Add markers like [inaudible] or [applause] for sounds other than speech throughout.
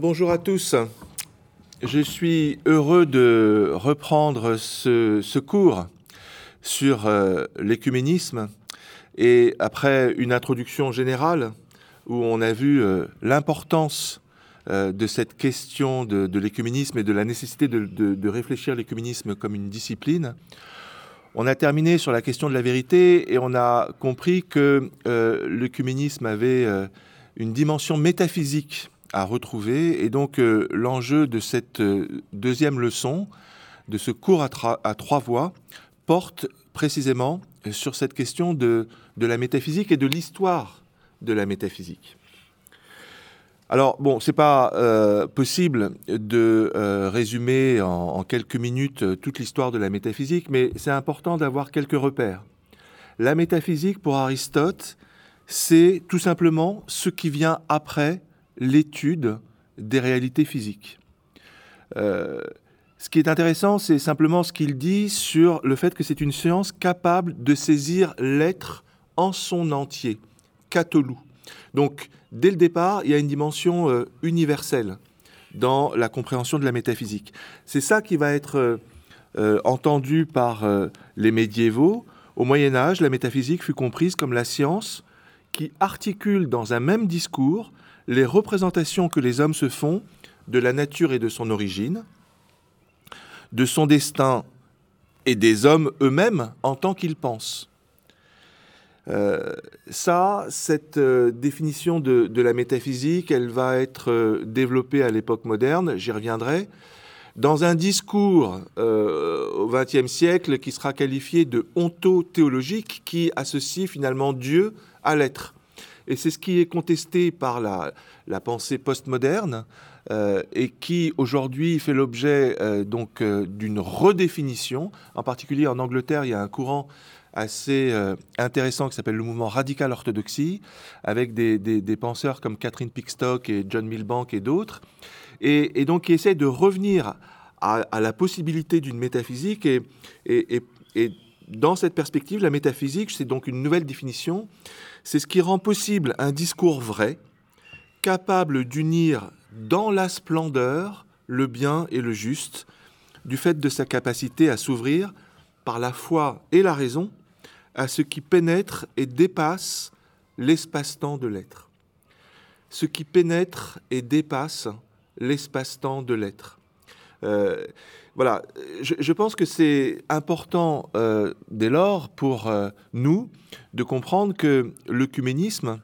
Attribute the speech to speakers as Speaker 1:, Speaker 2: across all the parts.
Speaker 1: Bonjour à tous. Je suis heureux de reprendre ce, cours sur euh, l'écuménisme et après une introduction générale où on a vu euh, l'importance euh, de cette question de, l'écuménisme et de la nécessité de, de réfléchir l'écuménisme comme une discipline, on a terminé sur la question de la vérité et on a compris que l'écuménisme avait une dimension métaphysique à retrouver. Et donc euh, l'enjeu de cette deuxième leçon, de ce cours à, trois voix, porte précisément sur cette question de la métaphysique et de l'histoire de la métaphysique. Alors bon, c'est pas euh, possible de euh, résumer en, quelques minutes euh, toute l'histoire de la métaphysique, mais c'est important d'avoir quelques repères. La métaphysique, pour Aristote, c'est tout simplement ce qui vient après l'étude des réalités physiques. ce qui est intéressant, c'est simplement ce qu'il dit sur le fait que c'est une science capable de saisir l'être en son entier, catolou. Donc, dès le départ, il y a une dimension euh, universelle dans la compréhension de la métaphysique. C'est ça qui va être euh, euh, entendu par les médiévaux. Au Moyen Âge, la métaphysique fut comprise comme la science qui articule dans un même discours les représentations que les hommes se font de la nature et de son origine, de son destin et des hommes eux-mêmes en tant qu'ils pensent. Euh, ça, cette euh, définition de, la métaphysique, elle va être euh, développée à l'époque moderne, j'y reviendrai, dans un discours au XXe siècle qui sera qualifié de ontothéologique, qui associe finalement Dieu à l'être. Et c'est ce qui est contesté par la, pensée postmoderne et qui aujourd'hui fait l'objet donc d'une redéfinition. En particulier en Angleterre, il y a un courant assez euh, intéressant qui s'appelle le mouvement radical orthodoxie, avec des, penseurs comme Catherine Pickstock et John Milbank et d'autres, et, donc qui essaient de revenir à, la possibilité d'une métaphysique. Et, dans cette perspective, la métaphysique, c'est donc une nouvelle définition, c'est ce qui rend possible un discours vrai, capable d'unir dans la splendeur le bien et le juste, du fait de sa capacité à s'ouvrir par la foi et la raison à ce qui pénètre et dépasse l'espace-temps de l'être. Ce qui pénètre et dépasse l'espace-temps de l'être. Euh, voilà, je, pense que c'est important euh, dès lors pour euh, nous de comprendre que l'œcuménisme,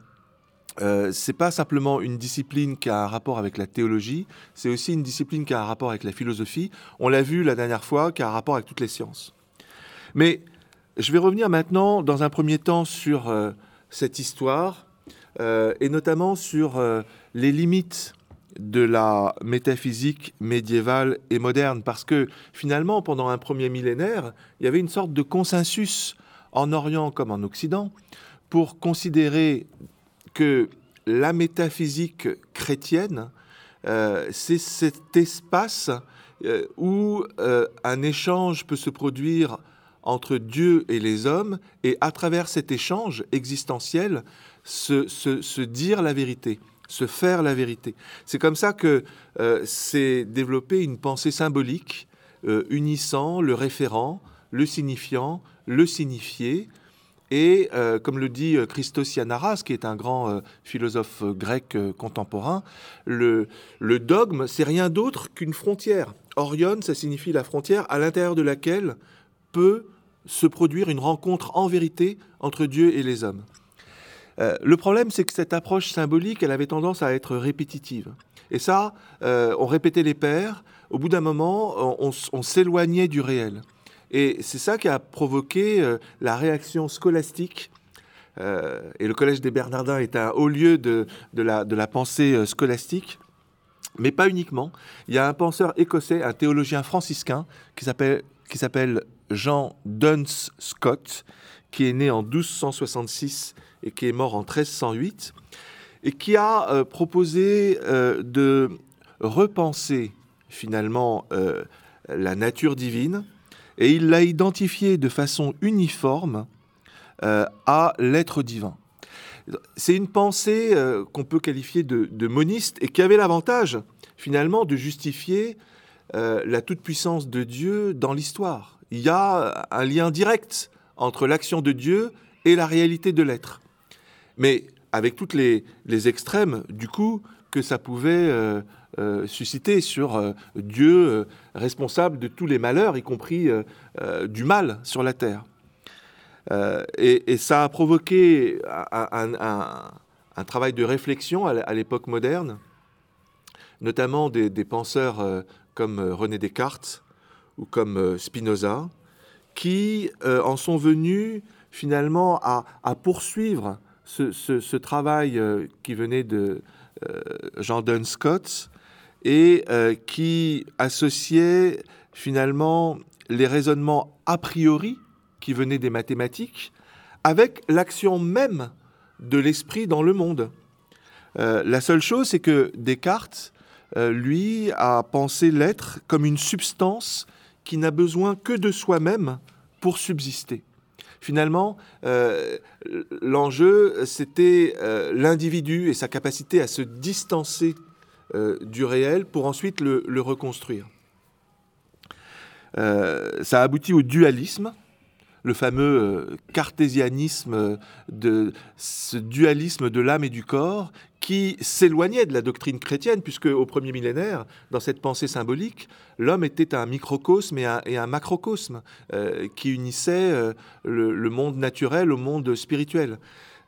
Speaker 1: euh, c'est pas simplement une discipline qui a un rapport avec la théologie, c'est aussi une discipline qui a un rapport avec la philosophie. On l'a vu la dernière fois, qui a un rapport avec toutes les sciences. Mais je vais revenir maintenant, dans un premier temps, sur euh, cette histoire, et notamment sur les limites de la métaphysique médiévale et moderne, parce que finalement, pendant un premier millénaire, il y avait une sorte de consensus en Orient comme en Occident pour considérer que la métaphysique chrétienne, c'est cet espace où un échange peut se produire entre Dieu et les hommes, et à travers cet échange existentiel, se, dire la vérité, se faire la vérité. C'est comme ça que euh, s'est développée une pensée symbolique euh, unissant le référent, le signifiant, le signifié, et euh, comme le dit Christos Yanaras, qui est un grand philosophe grec contemporain, le, le dogme, c'est rien d'autre qu'une frontière. Orion, ça signifie la frontière à l'intérieur de laquelle peut se produire une rencontre en vérité entre Dieu et les hommes. Euh, le problème, c'est que cette approche symbolique, elle avait tendance à être répétitive. Et ça, euh, on répétait les pères, au bout d'un moment, on, s'éloignait du réel. Et c'est ça qui a provoqué euh, la réaction scolastique. et le Collège des Bernardins est un haut lieu de, la, de la pensée scolastique. Mais pas uniquement. Il y a un penseur écossais, un théologien franciscain, qui s'appelle Jean Duns Scott, qui est né en 1266 et qui est mort en 1308, et qui a euh, proposé euh, de repenser finalement euh, la nature divine, et il l'a identifié de façon uniforme à l'être divin. C'est une pensée qu'on peut qualifier de, de, moniste et qui avait l'avantage finalement de justifier la toute-puissance de Dieu dans l'histoire. Il y a un lien direct entre l'action de Dieu et la réalité de l'être. Mais avec toutes les, extrêmes, du coup, que ça pouvait euh, euh, susciter sur euh, Dieu responsable de tous les malheurs, y compris du mal sur la terre. Et, ça a provoqué un, travail de réflexion à l'époque moderne, notamment des, penseurs comme René Descartes ou comme Spinoza, qui en sont venus finalement à, poursuivre ce, travail euh, qui venait de euh, Jean Dunn Scott et euh, qui associait finalement les raisonnements a priori qui venaient des mathématiques avec l'action même de l'esprit dans le monde. la seule chose, c'est que Descartes, lui, a pensé l'être comme une substance qui n'a besoin que de soi-même pour subsister finalement, euh, l'enjeu, c'était euh, l'individu et sa capacité à se distancer euh, du réel pour ensuite le, le reconstruire. ça aboutit au dualisme, le fameux euh, cartésianisme, euh, de ce dualisme de l'âme et du corps qui s'éloignait de la doctrine chrétienne, puisque au premier millénaire, dans cette pensée symbolique, l'homme était un microcosme et un, macrocosme euh, qui unissait le, monde naturel au monde spirituel.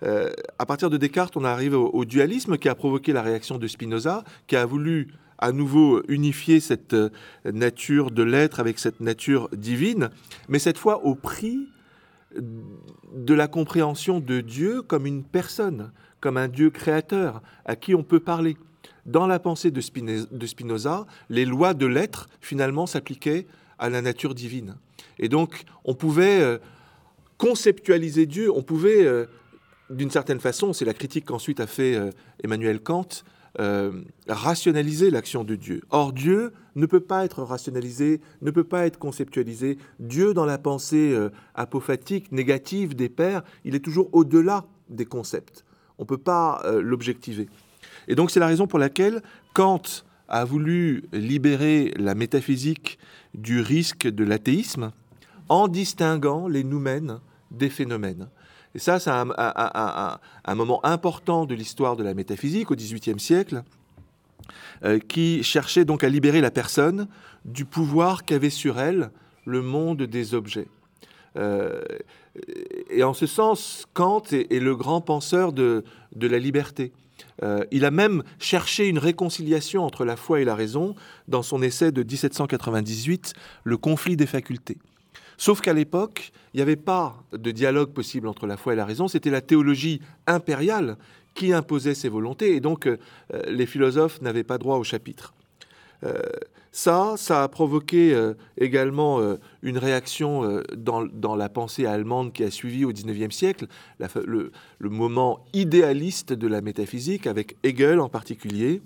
Speaker 1: à partir de Descartes, on arrive au, dualisme qui a provoqué la réaction de Spinoza, qui a voulu à nouveau unifier cette euh, nature de l'être avec cette nature divine, mais cette fois au prix de la compréhension de Dieu comme une personne, comme un Dieu créateur à qui on peut parler. Dans la pensée de Spinoza, les lois de l'être, finalement, s'appliquaient à la nature divine. Et donc, on pouvait euh, conceptualiser Dieu, on pouvait, euh, d'une certaine façon, c'est la critique qu'ensuite a fait Emmanuel Kant, euh, rationaliser l'action de Dieu. Or, Dieu ne peut pas être rationalisé, ne peut pas être conceptualisé. Dieu, dans la pensée euh, apophatique, négative des pères, il est toujours au-delà des concepts. On ne peut pas euh, l'objectiver. Et donc, c'est la raison pour laquelle Kant a voulu libérer la métaphysique du risque de l'athéisme en distinguant les noumènes des phénomènes. Et ça, c'est un, moment important de l'histoire de la métaphysique au XVIIIe siècle, euh, qui cherchait donc à libérer la personne du pouvoir qu'avait sur elle le monde des objets. Euh, et en ce sens, Kant est, le grand penseur de, la liberté. Euh, il a même cherché une réconciliation entre la foi et la raison dans son essai de 1798, Le conflit des facultés. Sauf qu'à l'époque, il n'y avait pas de dialogue possible entre la foi et la raison, c'était la théologie impériale qui imposait ses volontés, et donc euh, les philosophes n'avaient pas droit au chapitre. Euh, ça, ça a provoqué euh, également une réaction dans, la pensée allemande qui a suivi au XIXe siècle, le, le, moment idéaliste de la métaphysique, avec Hegel en particulier,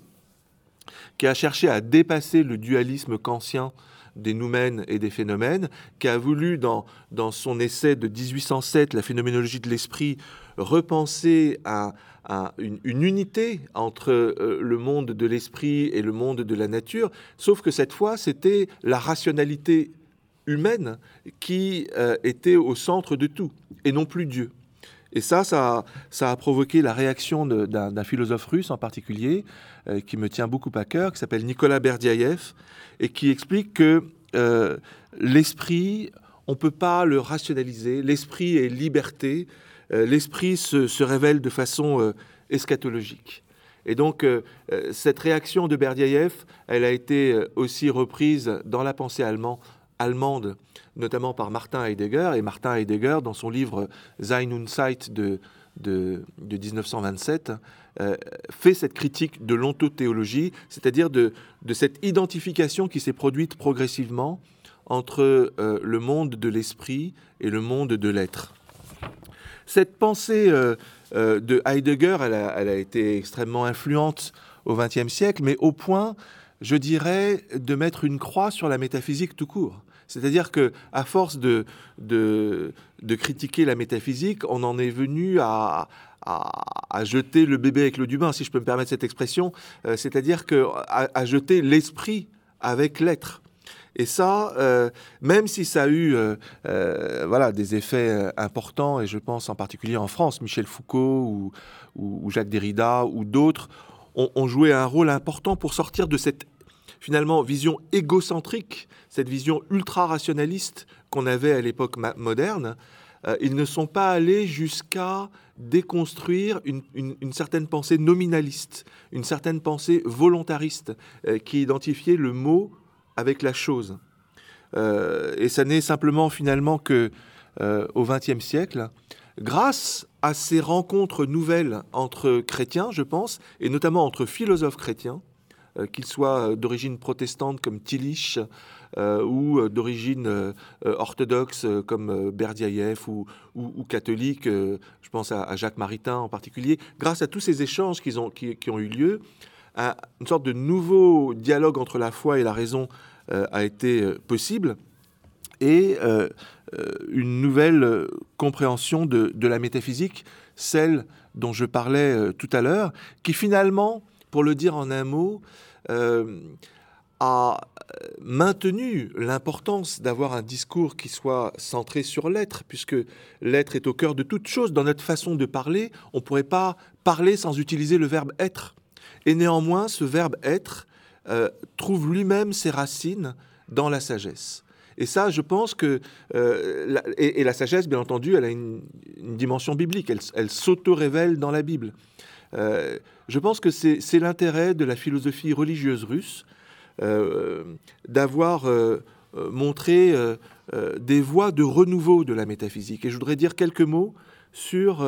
Speaker 1: qui a cherché à dépasser le dualisme kantien des noumènes et des phénomènes, qui a voulu, dans, dans son essai de 1807, La phénoménologie de l'esprit, repenser à, une, unité entre euh, le monde de l'esprit et le monde de la nature, sauf que cette fois, c'était la rationalité humaine qui euh, était au centre de tout, et non plus Dieu. Et ça, ça, a provoqué la réaction d'un philosophe russe en particulier, euh, qui me tient beaucoup à cœur, qui s'appelle Nicolas Berdyaev, et qui explique que euh, l'esprit, on ne peut pas le rationaliser, l'esprit est liberté, euh, l'esprit se, révèle de façon eschatologique. Et donc, cette réaction de Berdyaev, elle a été aussi reprise dans la pensée allemande notamment par Martin Heidegger. Et Martin Heidegger, dans son livre Sein und Zeit de, de, 1927, euh, fait cette critique de l'ontothéologie, c'est-à-dire de, cette identification qui s'est produite progressivement entre euh, le monde de l'esprit et le monde de l'être. Cette pensée euh, de Heidegger, elle a, été extrêmement influente au XXe siècle, mais au point, je dirais, de mettre une croix sur la métaphysique tout court. C'est-à-dire que, à force de, de, critiquer la métaphysique, on en est venu à, à, jeter le bébé avec l'eau du bain, si je peux me permettre cette expression, euh, c'est-à-dire que à, jeter l'esprit avec l'être. Et ça, euh, même si ça a eu euh, voilà, des effets importants, et je pense en particulier en France, Michel Foucault ou, Jacques Derrida ou d'autres ont, joué un rôle important pour sortir de cette finalement vision égocentrique, cette vision ultra-rationaliste qu'on avait à l'époque moderne, ils ne sont pas allés jusqu'à déconstruire une, certaine pensée nominaliste, une certaine pensée volontariste euh, qui identifiait le mot avec la chose. Euh, et ça n'est simplement finalement que euh, au XXe siècle, grâce à ces rencontres nouvelles entre chrétiens, je pense, et notamment entre philosophes chrétiens, qu'ils soient d'origine protestante comme Tillich, euh, ou euh, d'origine euh, orthodoxe comme Berdiaïev ou, catholique, je pense à, Jacques Maritain en particulier, grâce à tous ces échanges ont, qui, ont eu lieu, une sorte de nouveau dialogue entre la foi et la raison a été possible et une nouvelle compréhension de, de, la métaphysique, celle dont je parlais tout à l'heure, qui finalement, pour le dire en un mot, a maintenu l'importance d'avoir un discours qui soit centré sur l'être, puisque l'être est au cœur de toute chose. Dans notre façon de parler, on ne pourrait pas parler sans utiliser le verbe être. Et néanmoins, ce verbe être euh, trouve lui-même ses racines dans la sagesse. Et ça, je pense que... Euh, et, la sagesse, bien entendu, elle a une, dimension biblique, elle, elle s'auto-révèle dans la Bible. Euh, je pense que c'est l'intérêt de la philosophie religieuse russe, euh, d'avoir euh, montré des voies de renouveau de la métaphysique. Et je voudrais dire quelques mots sur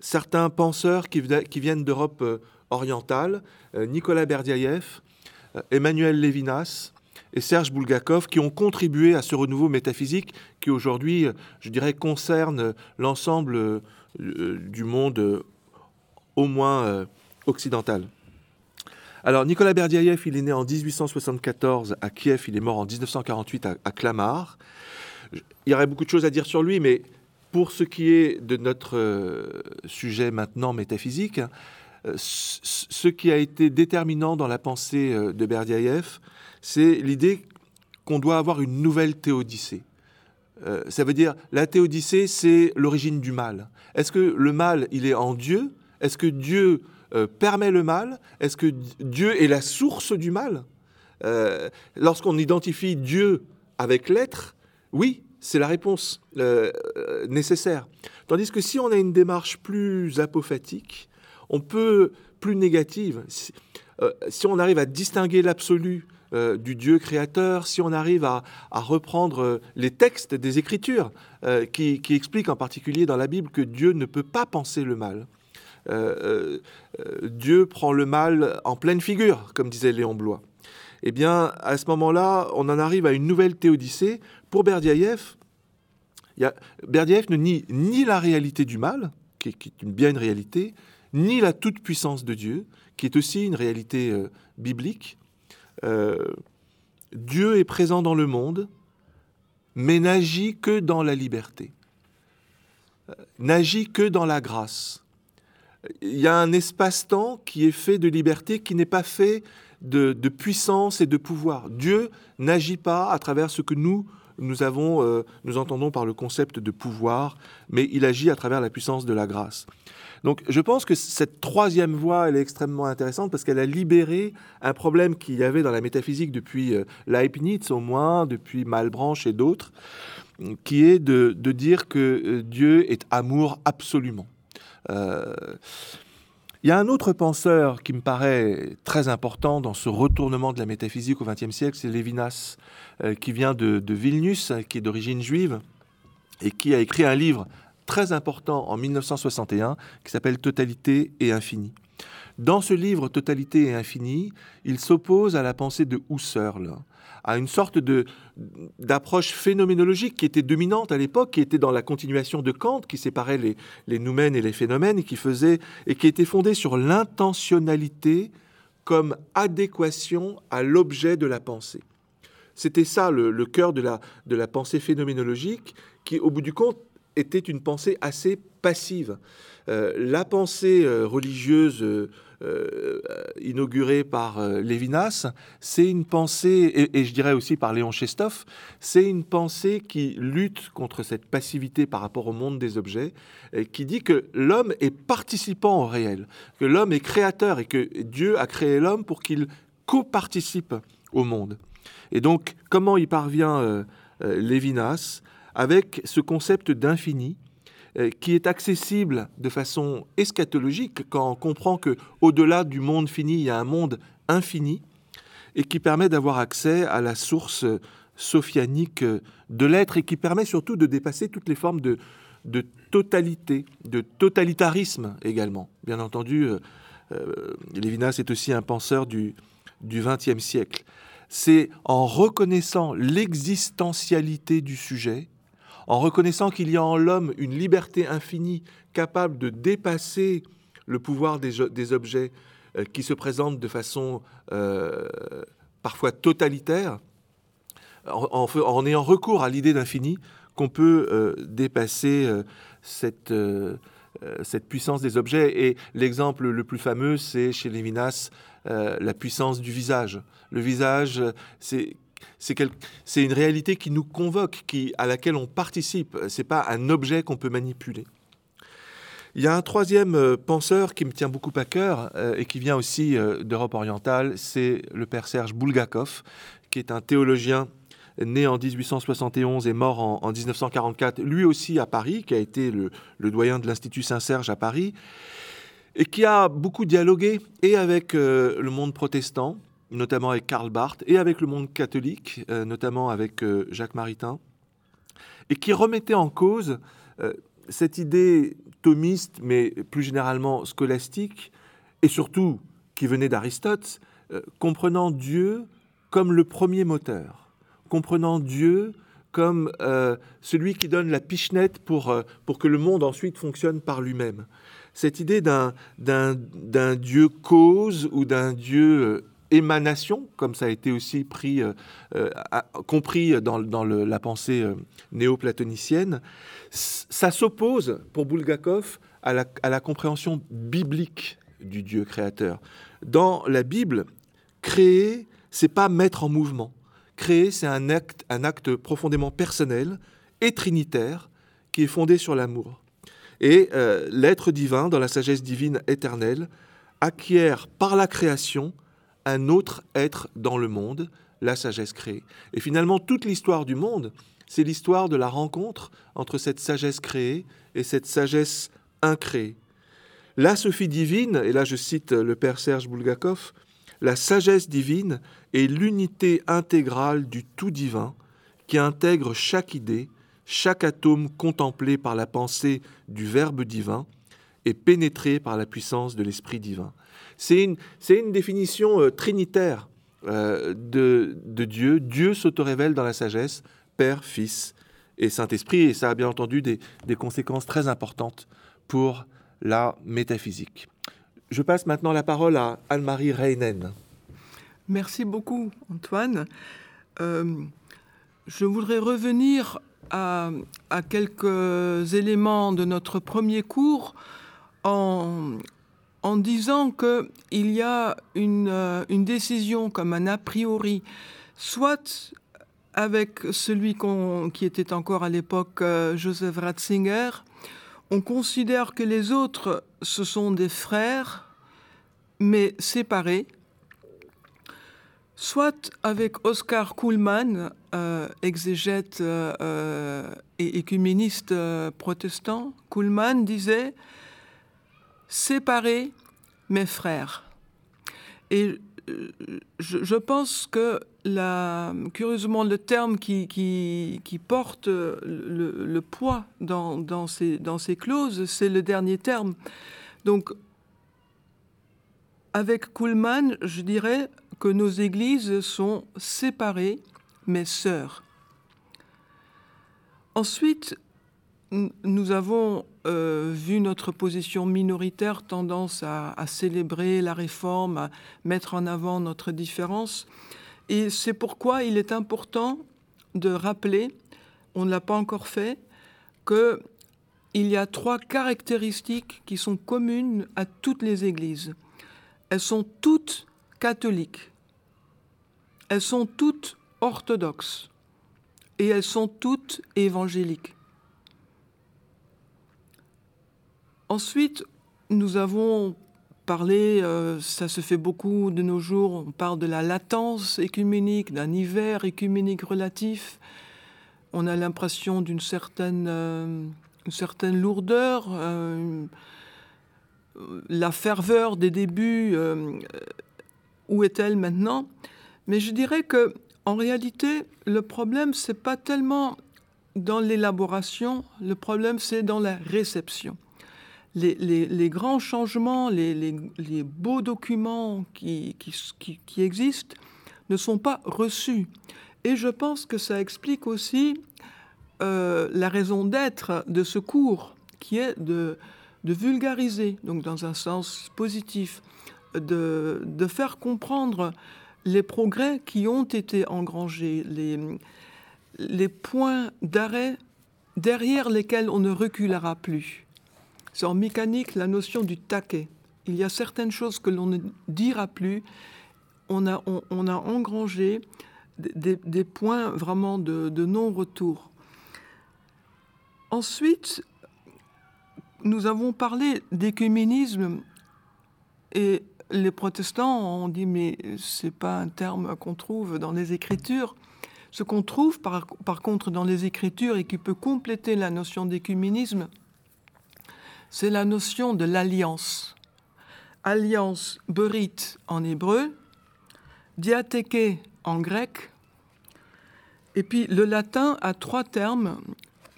Speaker 1: certains penseurs qui, viennent d'Europe orientale, Nicolas Berdiaïev, Emmanuel Lévinas et Serge Bulgakov, qui ont contribué à ce renouveau métaphysique qui aujourd'hui, je dirais, concerne l'ensemble du monde au moins occidental. Alors, Nicolas Berdiaïev, il est né en 1874 à Kiev, il est mort en 1948 à, Clamart. Il y aurait beaucoup de choses à dire sur lui, mais pour ce qui est de notre euh, sujet maintenant métaphysique, euh, ce qui a été déterminant dans la pensée euh, de Berdiaïev, c'est l'idée qu'on doit avoir une nouvelle théodicée. ça veut dire, la théodicée, c'est l'origine du mal. Est-ce que le mal, il est en Dieu Est-ce que Dieu euh, permet le mal? Est-ce que Dieu est la source du mal? Euh, Lorsqu'on identifie Dieu avec l'être, oui, c'est la réponse euh, nécessaire. Tandis que si on a une démarche plus apophatique, on peut plus négative. Si, on arrive à distinguer l'absolu du Dieu créateur, si on arrive à, reprendre les textes des Écritures qui, expliquent en particulier dans la Bible que Dieu ne peut pas penser le mal, euh, euh, Dieu prend le mal en pleine figure, comme disait Léon Blois. Eh bien, à ce moment-là, on en arrive à une nouvelle théodicée. Pour Berdiaïev, Berdiaïev ne nie ni la réalité du mal, qui est, bien une réalité, ni la toute-puissance de Dieu, qui est aussi une réalité euh, biblique. Dieu est présent dans le monde, mais n'agit que dans la liberté, n'agit que dans la grâce il y a un espace-temps qui est fait de liberté, qui n'est pas fait de, puissance et de pouvoir. Dieu n'agit pas à travers ce que nous, nous, avons, euh, nous entendons par le concept de pouvoir, mais il agit à travers la puissance de la grâce. Donc je pense que cette troisième voie, elle est extrêmement intéressante parce qu'elle a libéré un problème qu'il y avait dans la métaphysique depuis euh, Leibniz au moins, depuis Malebranche et d'autres, qui est de dire que euh, Dieu est amour absolument. Euh, il y a un autre penseur qui me paraît très important dans ce retournement de la métaphysique au XXe siècle, c'est Lévinas, euh, qui vient de, Vilnius, qui est d'origine juive, et qui a écrit un livre très important en 1961 qui s'appelle Totalité et Infini. Dans ce livre Totalité et Infini, il s'oppose à la pensée de Husserl, à une sorte de d'approche phénoménologique qui était dominante à l'époque, qui était dans la continuation de Kant, qui séparait les, les noumènes et les phénomènes, et qui faisait et qui était fondée sur l'intentionnalité comme adéquation à l'objet de la pensée. C'était ça le, cœur de la, de la pensée phénoménologique, qui, au bout du compte, était une pensée assez passive. la pensée religieuse inaugurée par Lévinas, c'est une pensée, et, je dirais aussi par Léon Chestov, c'est une pensée qui lutte contre cette passivité par rapport au monde des objets, et qui dit que l'homme est participant au réel, que l'homme est créateur et que Dieu a créé l'homme pour qu'il coparticipe au monde. Et donc, comment y parvient euh, euh, Lévinas? Avec ce concept d'infini euh, qui est accessible de façon eschatologique quand on comprend que au-delà du monde fini, il y a un monde infini et qui permet d'avoir accès à la source sophianique de l'être et qui permet surtout de dépasser toutes les formes de, totalité, de totalitarisme également. Bien entendu, Lévinas est aussi un penseur du XXe siècle c'est en reconnaissant l'existentialité du sujet, en reconnaissant qu'il y a en l'homme une liberté infinie capable de dépasser le pouvoir des, objets euh, qui se présentent de façon euh, parfois totalitaire, en, ayant recours à l'idée d'infini, qu'on peut euh, dépasser cette, puissance des objets. Et l'exemple le plus fameux, c'est chez Lévinas la puissance du visage. Le visage, c'est c'est une réalité qui nous convoque, qui, à laquelle on participe. C'est pas un objet qu'on peut manipuler. Il y a un troisième euh, penseur qui me tient beaucoup à cœur euh, et qui vient aussi d'Europe orientale, c'est le père Serge Bulgakov, qui est un théologien né en 1871 et mort en, 1944, lui aussi à Paris, qui a été le, doyen de l'Institut Saint-Serge à Paris, et qui a beaucoup dialogué et avec euh, le monde protestant, notamment avec Karl Barth, et avec le monde catholique, euh, notamment avec euh, Jacques Maritain, et qui remettait en cause cette idée thomiste, mais plus généralement scolastique, et surtout qui venait d'Aristote, comprenant Dieu comme le premier moteur, comprenant Dieu comme celui qui donne la pichenette pour, pour que le monde ensuite fonctionne par lui-même. Cette idée d'un Dieu cause ou d'un Dieu euh, émanation, comme ça a été aussi pris, euh, euh, compris dans, la pensée néo-platonicienne, ça s'oppose pour Bulgakov à la, à la, compréhension biblique du Dieu créateur. Dans la Bible, créer, c'est pas mettre en mouvement. Créer, c'est un acte, un acte profondément personnel et trinitaire qui est fondé sur l'amour. Et euh, l'être divin, dans la sagesse divine éternelle, acquiert par la création un autre être dans le monde, la sagesse créée. Et finalement, toute l'histoire du monde, c'est l'histoire de la rencontre entre cette sagesse créée et cette sagesse incréée. La Sophie divine, et là je cite le père Serge Bulgakov, la sagesse divine est l'unité intégrale du tout divin qui intègre chaque idée, chaque atome contemplé par la pensée du Verbe divin est pénétré par la puissance de l'Esprit divin. C'est une, une, définition euh, trinitaire euh, de, de, Dieu. Dieu s'auto-révèle dans la sagesse, Père, Fils et Saint-Esprit, et ça a bien entendu des, des, conséquences très importantes pour la métaphysique. Je passe maintenant la parole à Anne-Marie Reinen.
Speaker 2: Merci beaucoup, Antoine. Euh, je voudrais revenir à, quelques éléments de notre premier cours en, en disant qu'il y a une, euh, une, décision comme un a priori, soit avec celui qui était encore à l'époque euh, Joseph Ratzinger, on considère que les autres, ce sont des frères, mais séparés, soit avec Oscar Kuhlmann, euh, exégète et écuméniste protestant, Kuhlmann disait séparer mes frères. Et je, pense que curieusement le terme qui, porte le, poids dans, ces, clauses, c'est le dernier terme. Donc avec Kuhlmann, je dirais que nos églises sont séparées, mais sœurs. Ensuite, nous avons euh, vu notre position minoritaire tendance à, célébrer la réforme, à mettre en avant notre différence. Et c'est pourquoi il est important de rappeler, on ne l'a pas encore fait, que il y a trois caractéristiques qui sont communes à toutes les églises. Elles sont toutes catholiques. Elles sont toutes orthodoxes. Et elles sont toutes évangéliques. Ensuite, nous avons parlé, euh, ça se fait beaucoup de nos jours, on parle de la latence écuménique, d'un hiver écuménique relatif. On a l'impression d'une certaine, euh, lourdeur, euh, la ferveur des débuts, où est-elle maintenant? Mais je dirais que, en réalité, le problème, c'est pas tellement dans l'élaboration, le problème, c'est dans la réception les, grands changements, les, beaux documents qui, existent ne sont pas reçus. Et je pense que ça explique aussi euh, la raison d'être de ce cours, qui est de, vulgariser, donc dans un sens positif, de, faire comprendre les progrès qui ont été engrangés, les points d'arrêt derrière lesquels on ne reculera plus. C'est en mécanique la notion du taquet. Il y a certaines choses que l'on ne dira plus. On a, on, a engrangé des, points vraiment de, non-retour. Ensuite, nous avons parlé d'écuménisme et les protestants ont dit mais c'est pas un terme qu'on trouve dans les Écritures. Ce qu'on trouve par, par, contre dans les Écritures et qui peut compléter la notion d'écuménisme, c'est la notion de l'alliance. Alliance berit en hébreu, diatheke en grec, et puis le latin a trois termes.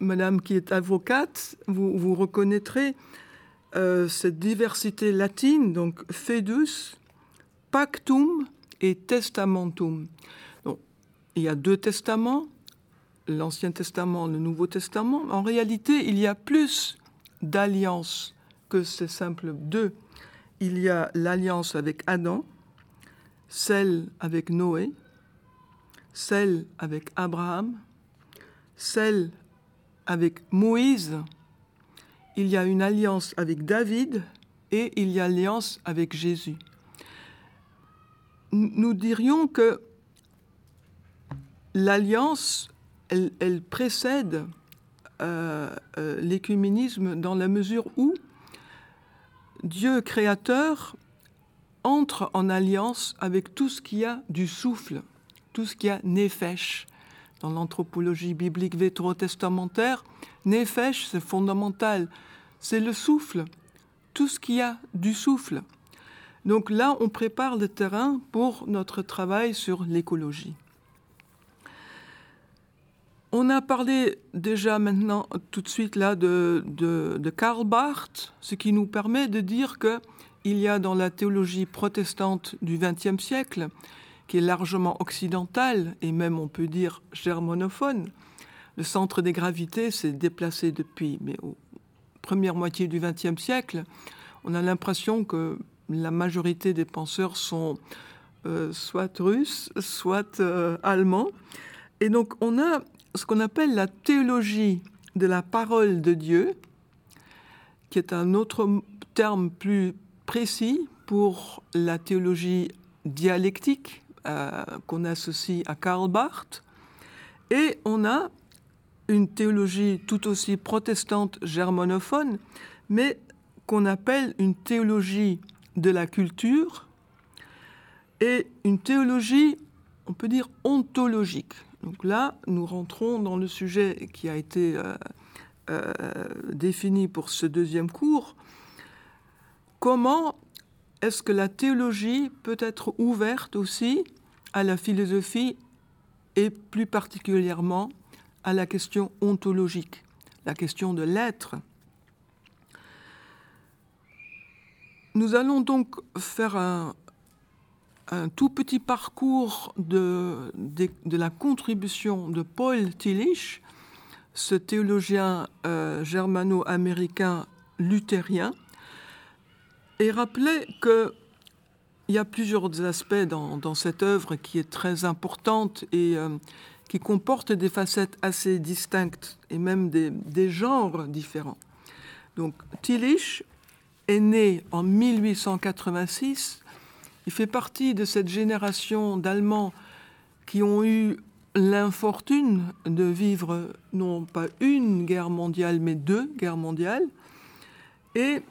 Speaker 2: Madame qui est avocate, vous, vous reconnaîtrez euh, cette diversité latine, donc fedus, pactum et testamentum. Donc, il y a deux testaments, l'Ancien Testament, le Nouveau Testament. En réalité, il y a plus d'alliance que ces simples deux. Il y a l'alliance avec Adam, celle avec Noé, celle avec Abraham, celle avec Moïse, il y a une alliance avec David et il y a l'alliance avec Jésus. Nous dirions que l'alliance, elle, précède l'écuménisme dans la mesure où Dieu créateur entre en alliance avec tout ce qui a du souffle, tout ce qui a nefesh. Dans l'anthropologie biblique vétérotestamentaire, nefesh, c'est fondamental, c'est le souffle, tout ce qui a du souffle. Donc là, on prépare le terrain pour notre travail sur l'écologie. On a parlé déjà maintenant tout de suite là de, Karl Barth, ce qui nous permet de dire que il y a dans la théologie protestante du XXe siècle, qui est largement occidentale et même on peut dire germanophone, le centre des gravités s'est déplacé depuis, mais première moitié du XXe siècle, on a l'impression que la majorité des penseurs sont euh, soit russes, soit euh, allemands. Et donc on a ce qu'on appelle la théologie de la parole de Dieu, qui est un autre terme plus précis pour la théologie dialectique euh, qu'on associe à Karl Barth. Et on a une théologie tout aussi protestante germanophone, mais qu'on appelle une théologie de la culture et une théologie, on peut dire, ontologique. Donc là, nous rentrons dans le sujet qui a été euh, euh, défini pour ce deuxième cours. Comment est-ce que la théologie peut être ouverte aussi à la philosophie et plus particulièrement à la question ontologique, la question de l'être? Nous allons donc faire un, un tout petit parcours de, de, la contribution de Paul Tillich, ce théologien euh, germano-américain luthérien, et rappeler qu'il y a plusieurs aspects dans, dans, cette œuvre qui est très importante et euh, qui comporte des facettes assez distinctes et même des, des genres différents. Donc Tillich est né en 1886. Il fait partie de cette génération d'Allemands qui ont eu l'infortune de vivre non pas une guerre mondiale, mais deux guerres mondiales. Et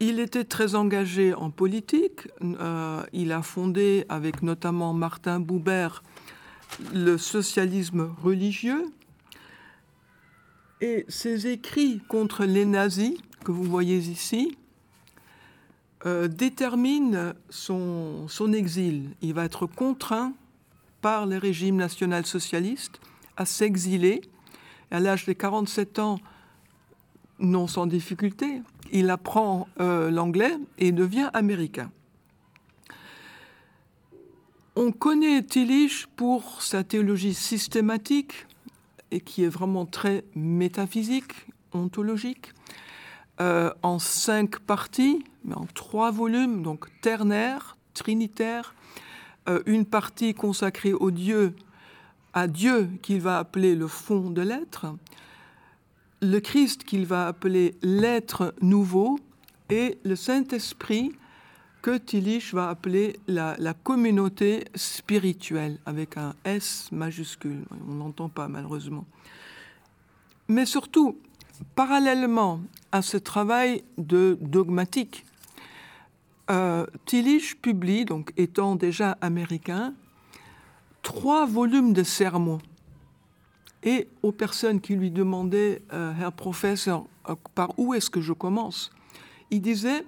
Speaker 2: il était très engagé en politique. Euh, il a fondé, avec notamment Martin Buber, le socialisme religieux. Et ses écrits contre les nazis, que vous voyez ici, euh, déterminent son, exil. Il va être contraint par le régime national-socialiste à s'exiler. À l'âge de 47 ans, non sans difficulté, il apprend euh, l'anglais et devient américain. On connaît Tillich pour sa théologie systématique et qui est vraiment très métaphysique, ontologique, euh, en cinq parties, mais en trois volumes, donc ternaire, trinitaire, euh, une partie consacrée au Dieu, à Dieu qu'il va appeler le fond de l'être, le Christ qu'il va appeler l'être nouveau et le Saint-Esprit que Tillich va appeler la, communauté spirituelle avec un S majuscule. On n'entend pas malheureusement. Mais surtout, parallèlement à ce travail de dogmatique, euh, Tillich publie, donc étant déjà américain, trois volumes de sermons. Et aux personnes qui lui demandaient, euh, Herr Professeur, par où est-ce que je commence? Il disait,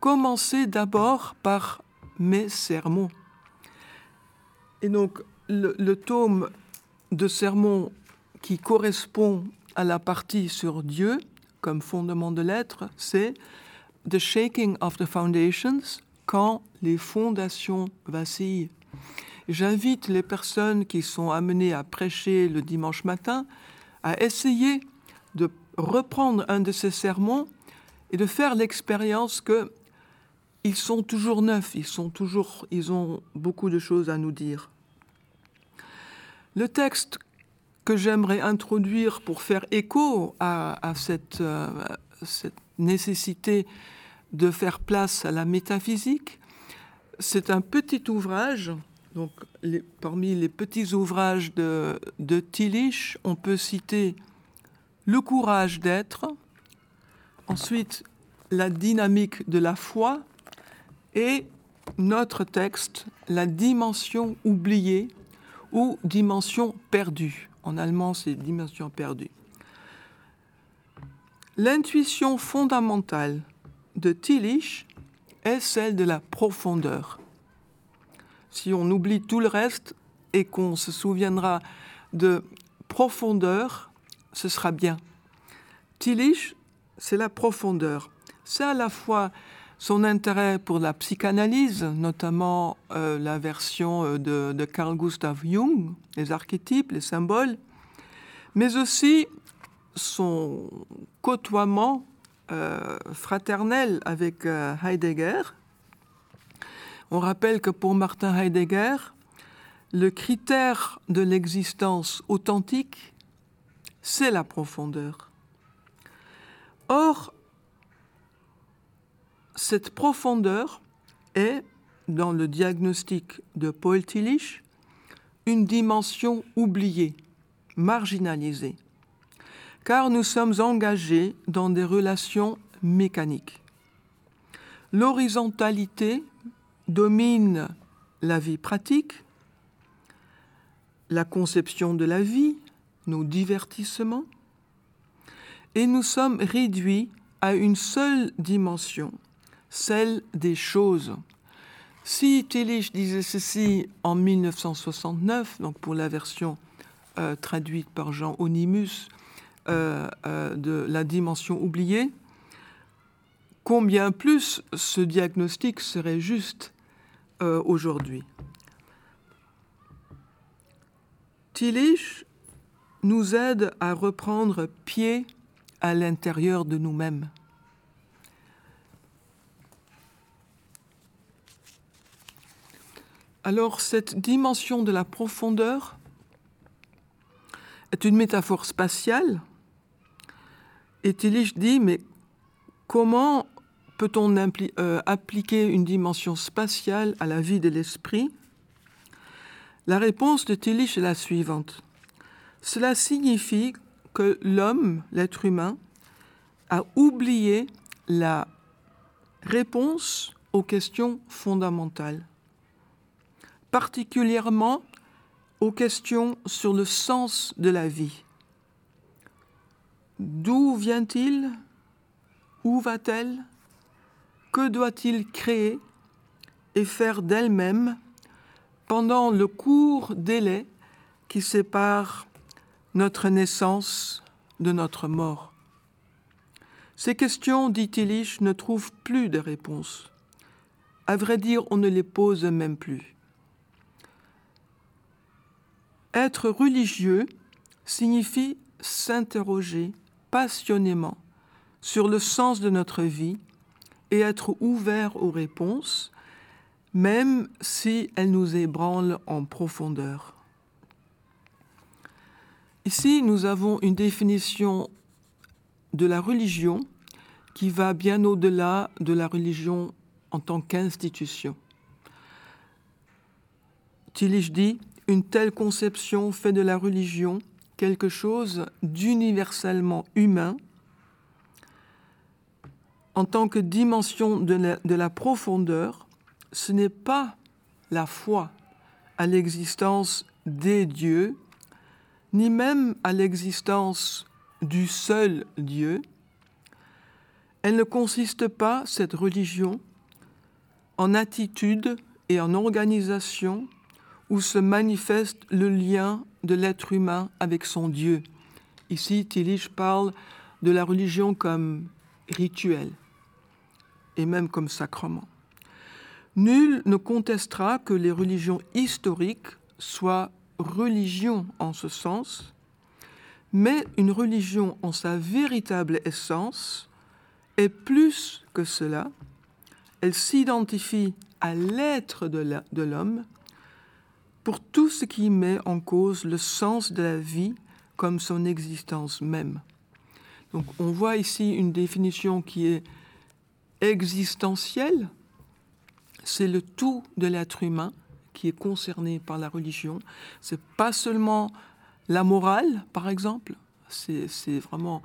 Speaker 2: commencez d'abord par mes sermons. Et donc, le, le tome de sermons qui correspond à la partie sur Dieu comme fondement de l'être, c'est The Shaking of the Foundations, quand les fondations vacillent. J'invite les personnes qui sont amenées à prêcher le dimanche matin à essayer de reprendre un de ces sermons et de faire l'expérience que ils sont toujours neufs, ils sont toujours, ils ont beaucoup de choses à nous dire. Le texte que j'aimerais introduire pour faire écho à, cette, euh, cette nécessité de faire place à la métaphysique. C'est un petit ouvrage, donc parmi les petits ouvrages de, de Tillich, on peut citer Le courage d'être, ensuite La dynamique de la foi et notre texte, La dimension oubliée ou Dimension perdue. En allemand, c'est Dimension perdue. L'intuition fondamentale de Tillich est celle de la profondeur. Si on oublie tout le reste et qu'on se souviendra de profondeur, ce sera bien. Tillich, c'est la profondeur. C'est à la fois son intérêt pour la psychanalyse, notamment euh, la version euh, de, Carl Gustav Jung, les archétypes, les symboles, mais aussi son côtoiement euh, fraternel avec Heidegger. On rappelle que pour Martin Heidegger, le critère de l'existence authentique, c'est la profondeur. Or, cette profondeur est, dans le diagnostic de Paul Tillich, une dimension oubliée, marginalisée car nous sommes engagés dans des relations mécaniques. L'horizontalité domine la vie pratique, la conception de la vie, nos divertissements, et nous sommes réduits à une seule dimension, celle des choses. Si Tillich disait ceci en 1969, donc pour la version euh, traduite par Jean Onimus, euh, euh, de la dimension oubliée, combien plus ce diagnostic serait juste aujourd'hui? Tillich nous aide à reprendre pied à l'intérieur de nous-mêmes. Alors cette dimension de la profondeur est une métaphore spatiale. Et Tillich dit, mais comment peut-on euh, appliquer une dimension spatiale à la vie de l'esprit? La réponse de Tillich est la suivante. Cela signifie que l'homme, l'être humain, a oublié la réponse aux questions fondamentales, particulièrement aux questions sur le sens de la vie. D'où vient-il? Où va-t-elle? Que doit-il créer et faire d'elle-même pendant le court délai qui sépare notre naissance de notre mort? Ces questions, dit Tillich, ne trouvent plus de réponse. À vrai dire, on ne les pose même plus. Être religieux signifie s'interroger passionnément sur le sens de notre vie et être ouvert aux réponses, même si elles nous ébranlent en profondeur. Ici, nous avons une définition de la religion qui va bien au-delà de la religion en tant qu'institution. Tillich dit une telle conception fait de la religion quelque chose d'universellement humain en tant que dimension de la, de la profondeur, ce n'est pas la foi à l'existence des dieux, ni même à l'existence du seul Dieu. Elle ne consiste pas, cette religion, en attitude et en organisation où se manifeste le lien de l'être humain avec son Dieu. Ici, Tillich parle de la religion comme rituel et même comme sacrement. Nul ne contestera que les religions historiques soient religions en ce sens, mais une religion en sa véritable essence est plus que cela. Elle s'identifie à l'être de l'homme pour tout ce qui met en cause le sens de la vie comme son existence même. Donc on voit ici une définition qui est existentielle, c'est le tout de l'être humain qui est concerné par la religion. C'est pas seulement la morale, par exemple. C'est vraiment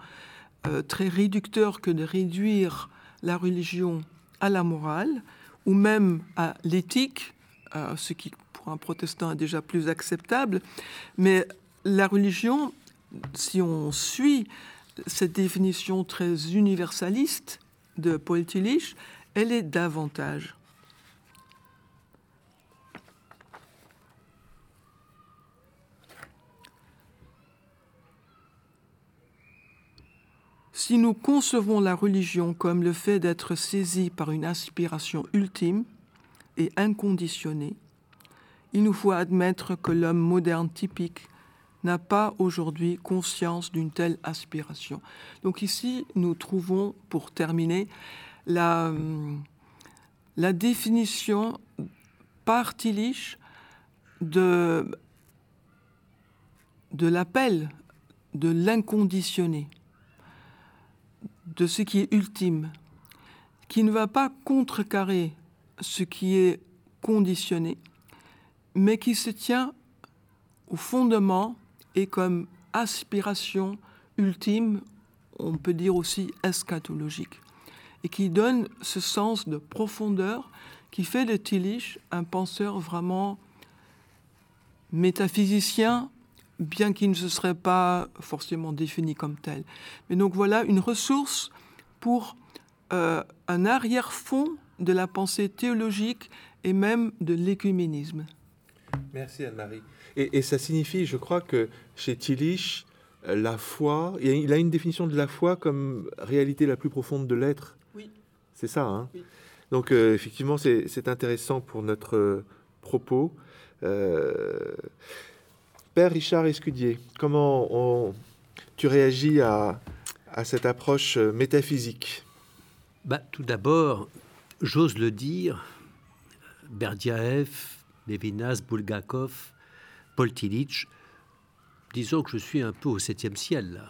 Speaker 2: euh, très réducteur que de réduire la religion à la morale ou même à l'éthique, ce qui un protestant est déjà plus acceptable. Mais la religion, si on suit cette définition très universaliste de Paul Tillich, elle est davantage. Si nous concevons la religion comme le fait d'être saisi par une aspiration ultime et inconditionnée, il nous faut admettre que l'homme moderne typique n'a pas aujourd'hui conscience d'une telle aspiration. Donc ici, nous trouvons, pour terminer, la, la définition par Tillich de l'appel, de l'inconditionné, de ce qui est ultime, qui ne va pas contrecarrer ce qui est conditionné, mais qui se tient au fondement et comme aspiration ultime, on peut dire aussi eschatologique, et qui donne ce sens de profondeur qui fait de Tillich un penseur vraiment métaphysicien, bien qu'il ne se serait pas forcément défini comme tel. Mais donc voilà une ressource pour euh, un arrière-fond de la pensée théologique et même de l'écuménisme.
Speaker 1: Merci Anne-Marie. Et, ça signifie, je crois que chez Tillich, euh, la foi, il a une définition de la foi comme réalité la plus profonde de l'être.
Speaker 2: Oui.
Speaker 1: C'est ça, hein? Donc euh, effectivement, c'est intéressant pour notre euh, propos. Père Richard Escudier, comment tu réagis à, cette approche métaphysique?
Speaker 3: Bah, Tout d'abord, j'ose le dire, Berdiaev, Levinas, Bulgakov, Paul Tillich, disons que je suis un peu au septième ciel.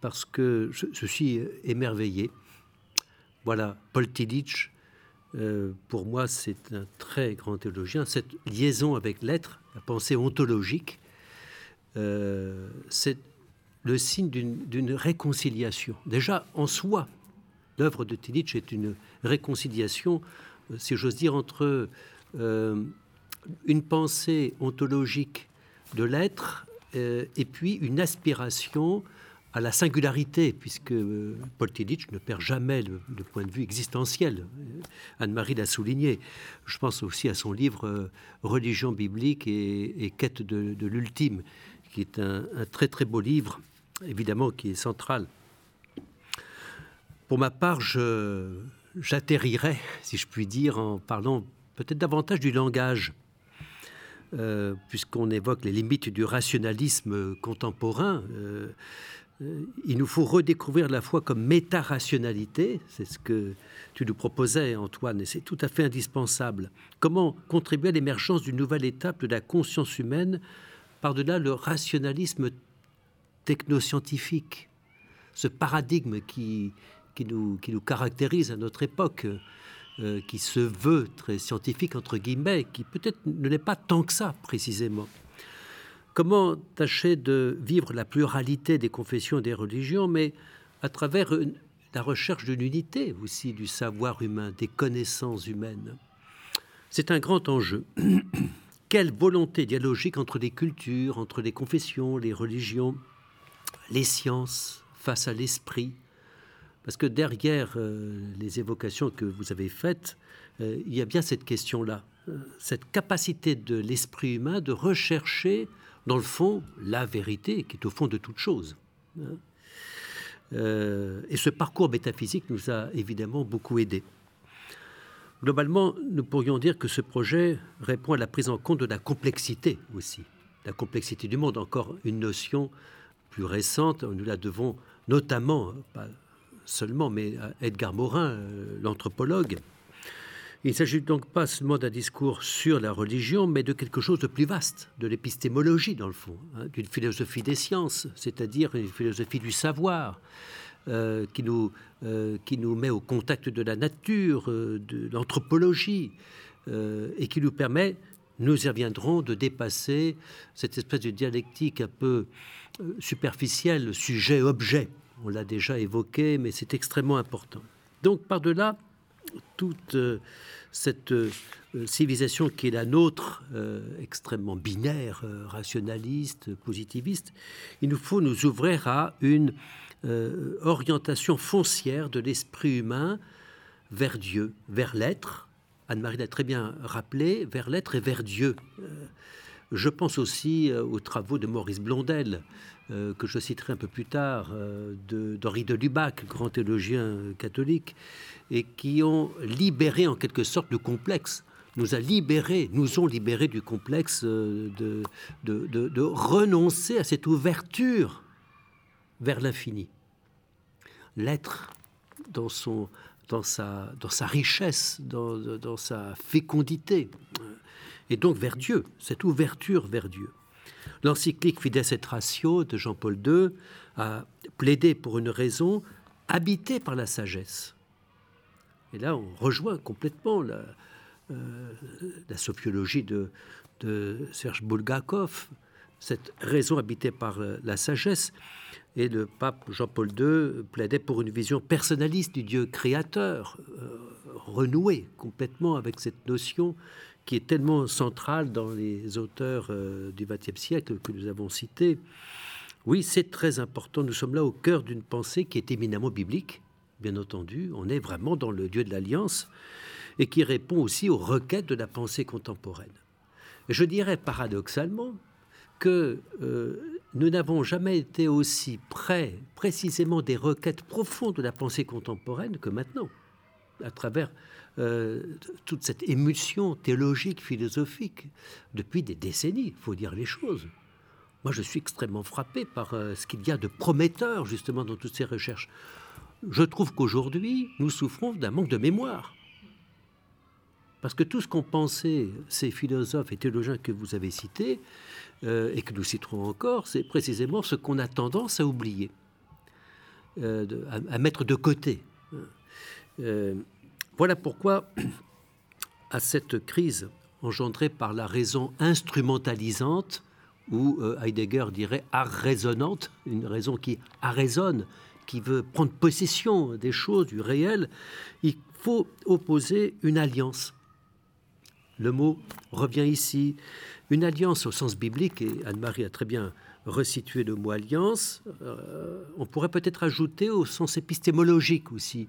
Speaker 3: parce que je, suis émerveillé. Voilà, Paul Tillich, euh, pour moi, c'est un très grand théologien. Cette liaison avec l'être, la pensée ontologique, euh, c'est le signe d'une réconciliation. Déjà, en soi, l'œuvre de Tillich est une réconciliation, euh, si j'ose dire, entre une pensée ontologique de l'être et puis une aspiration à la singularité, puisque euh, Paul Tillich ne perd jamais le, point de vue existentiel. Euh, Anne-Marie l'a souligné. Je pense aussi à son livre euh, Religion biblique et, quête de, l'ultime, qui est un, très très beau livre, évidemment, qui est central. Pour ma part, j'atterrirai, si je puis dire, en parlant peut-être davantage du langage. Puisqu'on évoque les limites du rationalisme contemporain, euh, il nous faut redécouvrir la foi comme méta-rationalité, c'est ce que tu nous proposais Antoine, et c'est tout à fait indispensable. Comment contribuer à l'émergence d'une nouvelle étape de la conscience humaine par-delà le rationalisme technoscientifique, ce paradigme qui, qui, nous, qui nous caractérise à notre époque, euh, qui se veut très scientifique, entre guillemets, qui peut-être ne l'est pas tant que ça précisément. Comment tâcher de vivre la pluralité des confessions et des religions, mais à travers la recherche d'une unité aussi du savoir humain, des connaissances humaines? C'est un grand enjeu. [clears throat] Quelle volonté dialogique entre les cultures, entre les confessions, les religions, les sciences face à l'esprit Parce que derrière euh, les évocations que vous avez faites, euh, il y a bien cette question-là, euh, cette capacité de l'esprit humain de rechercher dans le fond, la vérité qui est au fond de toute chose. Hein. Et ce parcours métaphysique nous a évidemment beaucoup aidés. Globalement, nous pourrions dire que ce projet répond à la prise en compte de la complexité aussi, la complexité du monde, encore une notion plus récente, nous la devons notamment, seulement, mais à Edgar Morin, euh, l'anthropologue, il ne s'agit donc pas seulement d'un discours sur la religion, mais de quelque chose de plus vaste, de l'épistémologie dans le fond, hein, d'une philosophie des sciences, c'est-à-dire une philosophie du savoir, euh, qui, nous, euh, qui nous met au contact de la nature, euh, de l'anthropologie, et qui nous permet, nous y reviendrons, de dépasser cette espèce de dialectique un peu superficielle, sujet-objet. On l'a déjà évoqué, mais c'est extrêmement important. Donc par-delà toute euh, cette euh, civilisation qui est la nôtre, euh, extrêmement binaire, rationaliste, positiviste, il nous faut nous ouvrir à une orientation foncière de l'esprit humain vers Dieu, vers l'être. Anne-Marie l'a très bien rappelé, vers l'être et vers Dieu. Je pense aussi aux travaux de Maurice Blondel, que je citerai un peu plus tard, d'Henri de, de Lubac, grand théologien catholique, et qui ont libéré en quelque sorte le complexe nous a libérés, nous ont libérés du complexe euh, de, de, renoncer à cette ouverture vers l'infini. L'être dans, son, dans, sa, dans sa richesse, dans, dans sa fécondité, et donc vers Dieu, cette ouverture vers Dieu. L'encyclique Fides et Ratio de Jean-Paul II a plaidé pour une raison habitée par la sagesse. Et là, on rejoint complètement la, euh, sophiologie de, Serge Bulgakov, cette raison habitée par euh, la sagesse. Et le pape Jean-Paul II plaidait pour une vision personnaliste du Dieu créateur, euh, renouée complètement avec cette notion qui est tellement centrale dans les auteurs du XXe siècle que nous avons cités. Oui, c'est très important. Nous sommes là au cœur d'une pensée qui est éminemment biblique, bien entendu, on est vraiment dans le Dieu de l'Alliance et qui répond aussi aux requêtes de la pensée contemporaine. je dirais paradoxalement que euh, nous n'avons jamais été aussi près précisément des requêtes profondes de la pensée contemporaine que maintenant, à travers euh, toute cette émulsion théologique, philosophique, depuis des décennies, il faut dire les choses. Moi, je suis extrêmement frappé par euh, ce qu'il y a de prometteur justement dans toutes ces recherches je trouve qu'aujourd'hui, nous souffrons d'un manque de mémoire. Parce que tout ce qu'ont pensé ces philosophes et théologiens que vous avez cités, euh, et que nous citerons encore, c'est précisément ce qu'on a tendance à oublier. à, mettre de côté. Voilà pourquoi, [clears throat] à cette crise engendrée par la raison instrumentalisante, ou Heidegger dirait arraisonnante, une raison qui arraisonne, qui veut prendre possession des choses, du réel, il faut opposer une alliance. Le mot revient ici. Une alliance au sens biblique, et Anne-Marie a très bien resitué le mot alliance, euh, on pourrait peut-être ajouter au sens épistémologique aussi.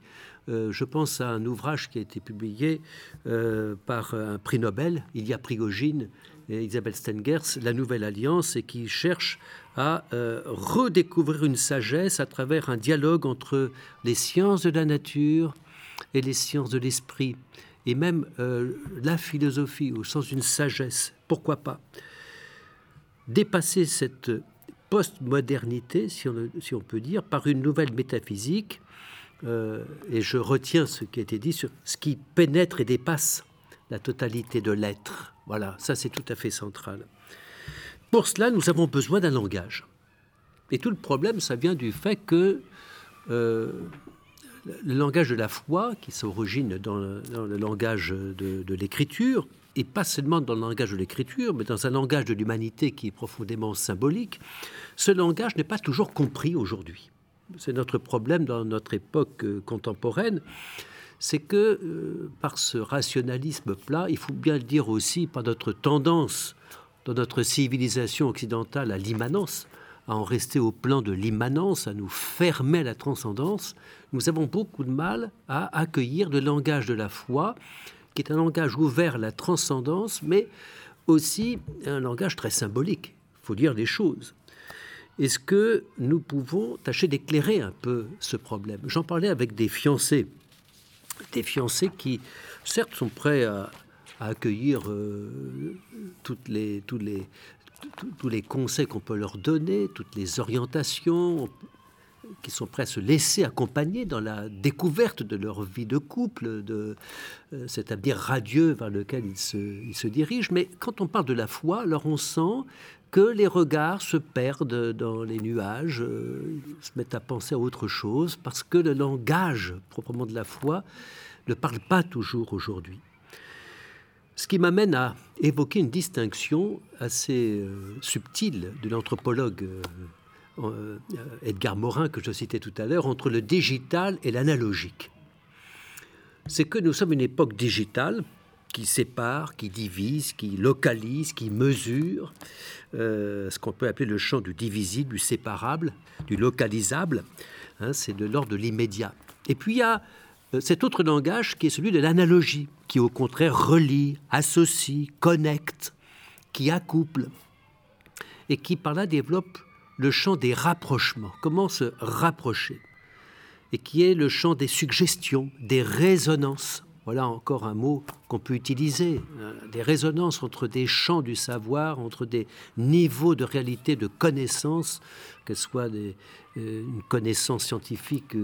Speaker 3: Euh, je pense à un ouvrage qui a été publié euh, par un prix Nobel, il y a Prigogine et Isabelle Stengers, La Nouvelle Alliance, et qui cherche à redécouvrir une sagesse à travers un dialogue entre les sciences de la nature et les sciences de l'esprit et même la philosophie au sens d'une sagesse, pourquoi pas Dépasser cette postmodernité, si on, si on peut dire, par une nouvelle métaphysique, euh, et je retiens ce qui a été dit sur ce qui pénètre et dépasse la totalité de l'être. Voilà, ça c'est tout à fait central. Pour cela, nous avons besoin d'un langage. Et tout le problème, ça vient du fait que euh, le langage de la foi, qui s'origine dans, dans, le langage de, l'écriture, et pas seulement dans le langage de l'écriture, mais dans un langage de l'humanité qui est profondément symbolique, ce langage n'est pas toujours compris aujourd'hui. C'est notre problème dans notre époque euh, contemporaine, c'est que euh, par ce rationalisme plat, il faut bien le dire aussi, par notre tendance dans notre civilisation occidentale à l'immanence, à en rester au plan de l'immanence, à nous fermer à la transcendance, nous avons beaucoup de mal à accueillir le langage de la foi, qui est un langage ouvert à la transcendance, mais aussi un langage très symbolique. Il faut dire les choses. Est-ce que nous pouvons tâcher d'éclairer un peu ce problème? J'en parlais avec des fiancés, des fiancés qui, certes, sont prêts à, accueillir euh, tous les conseils qu'on peut leur donner, toutes les orientations, qui sont prêts à se laisser accompagner dans la découverte de leur vie de couple, de euh, cet avenir radieux vers lequel ils se, dirigent. Mais quand on parle de la foi, alors on sent que les regards se perdent dans les nuages, euh, se mettent à penser à autre chose, parce que le langage proprement de la foi ne parle pas toujours aujourd'hui. Ce qui m'amène à évoquer une distinction assez euh, subtile de l'anthropologue euh, euh, Edgar Morin que je citais tout à l'heure entre le digital et l'analogique. C'est que nous sommes une époque digitale qui sépare, qui divise, qui localise, qui mesure, ce qu'on peut appeler le champ du divisible, du séparable, du localisable. Hein, c'est de l'ordre de l'immédiat. Et puis il y a euh, cet autre langage qui est celui de l'analogie, qui au contraire relie, associe, connecte, qui accouple, et qui par là développe le champ des rapprochements, comment se rapprocher, et qui est le champ des suggestions, des résonances? Voilà encore un mot qu'on peut utiliser, euh, des résonances entre des champs du savoir, entre des niveaux de réalité, de connaissance, qu'elles soient des, euh, une connaissance scientifique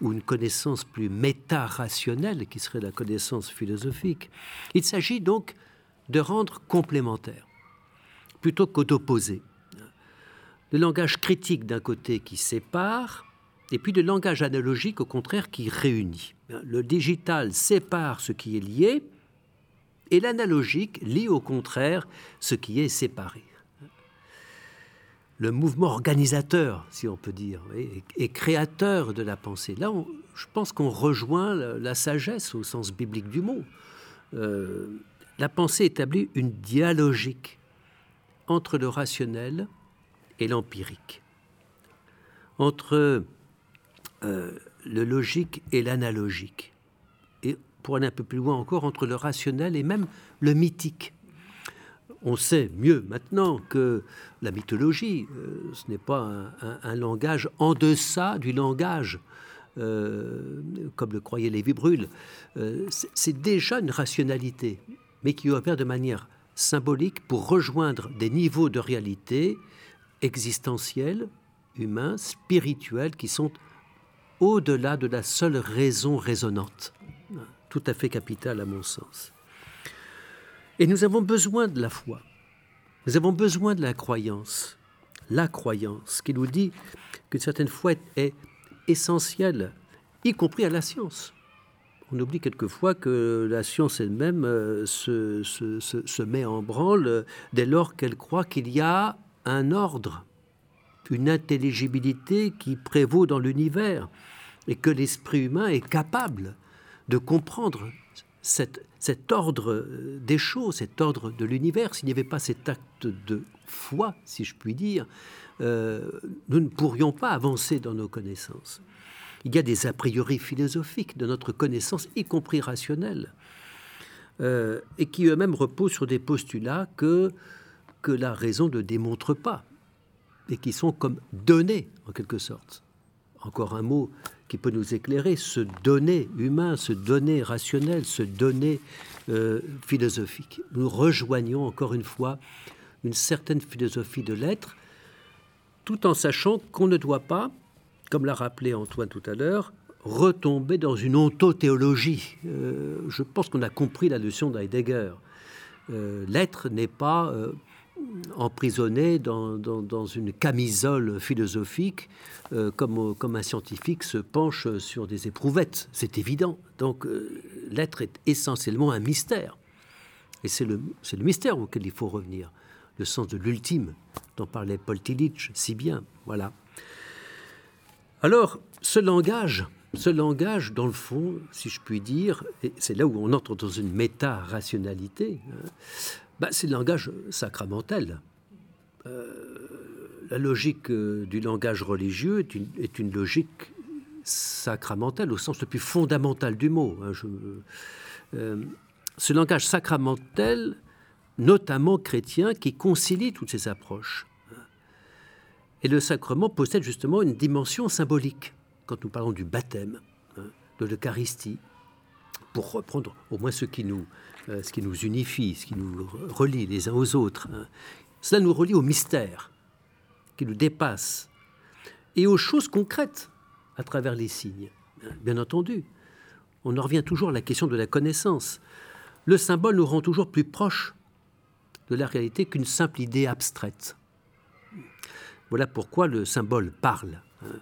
Speaker 3: ou une connaissance plus méta-rationnelle, qui serait la connaissance philosophique. Il s'agit donc de rendre complémentaire, plutôt qu'au d'opposer. Le langage critique d'un côté qui sépare, et puis le langage analogique au contraire qui réunit. Le digital sépare ce qui est lié, et l'analogique lie au contraire ce qui est séparé. Le mouvement organisateur, si on peut dire, et, créateur de la pensée. Là, je pense qu'on rejoint la, sagesse au sens biblique du mot. Euh, la pensée établit une dialogique entre le rationnel et l'empirique, entre euh, le logique et l'analogique. Et pour aller un peu plus loin encore, entre le rationnel et même le mythique. On sait mieux maintenant que la mythologie, euh, ce n'est pas un, langage en deçà du langage, euh, comme le croyait Lévi Brûle. c'est déjà une rationalité, mais qui opère de manière symbolique pour rejoindre des niveaux de réalité existentiels, humains, spirituels, qui sont au-delà de la seule raison raisonnante, tout à fait capitale à mon sens. Et nous avons besoin de la foi, nous avons besoin de la croyance, la croyance qui nous dit qu'une certaine foi est essentiel, y compris à la science. On oublie quelquefois que la science elle-même euh, se, se, met en branle dès lors qu'elle croit qu'il y a un ordre, une intelligibilité qui prévaut dans l'univers et que l'esprit humain est capable de comprendre cet, ordre des choses, cet ordre de l'univers. S'il n'y avait pas cet acte de foi, si je puis dire, euh, nous ne pourrions pas avancer dans nos connaissances. Il y a des a priori philosophiques de notre connaissance, y compris rationnelle, euh, et qui eux-mêmes reposent sur des postulats que, que la raison ne démontre pas, et qui sont comme donnés, en quelque sorte. Encore un mot qui peut nous éclairer, ce donner humain, ce donner rationnel, ce donner euh, philosophique. Nous rejoignons encore une fois une certaine philosophie de l'être, tout en sachant qu'on ne doit pas, comme l'a rappelé Antoine tout à l'heure, retomber dans une ontothéologie. Euh, je pense qu'on a compris la leçon d'Heidegger. Euh, l'être n'est pas emprisonné dans, dans, une camisole philosophique comme, comme un scientifique se penche sur des éprouvettes. C'est évident. Donc l'être est essentiellement un mystère. Et c'est le, le mystère auquel il faut revenir le sens de l'ultime dont parlait Paul Tillich si bien. Voilà. Alors, ce langage, ce langage, dans le fond, si je puis dire, c'est là où on entre dans une méta-rationalité, hein, bah, c'est le langage sacramentel. Euh, la logique euh, du langage religieux est une, est une, logique sacramentelle au sens le plus fondamental du mot. Hein, euh, ce langage sacramentel notamment chrétien, qui concilie toutes ces approches. Et le sacrement possède justement une dimension symbolique, quand nous parlons du baptême, hein, de l'Eucharistie, pour reprendre au moins ce qui, nous, ce qui nous unifie, ce qui nous relie les uns aux autres. Hein. Cela nous relie au mystère, qui nous dépasse, et aux choses concrètes à travers les signes. Hein. Bien entendu, on en revient toujours à la question de la connaissance. Le symbole nous rend toujours plus proches de la réalité qu'une simple idée abstraite. Voilà pourquoi le symbole parle. Hein.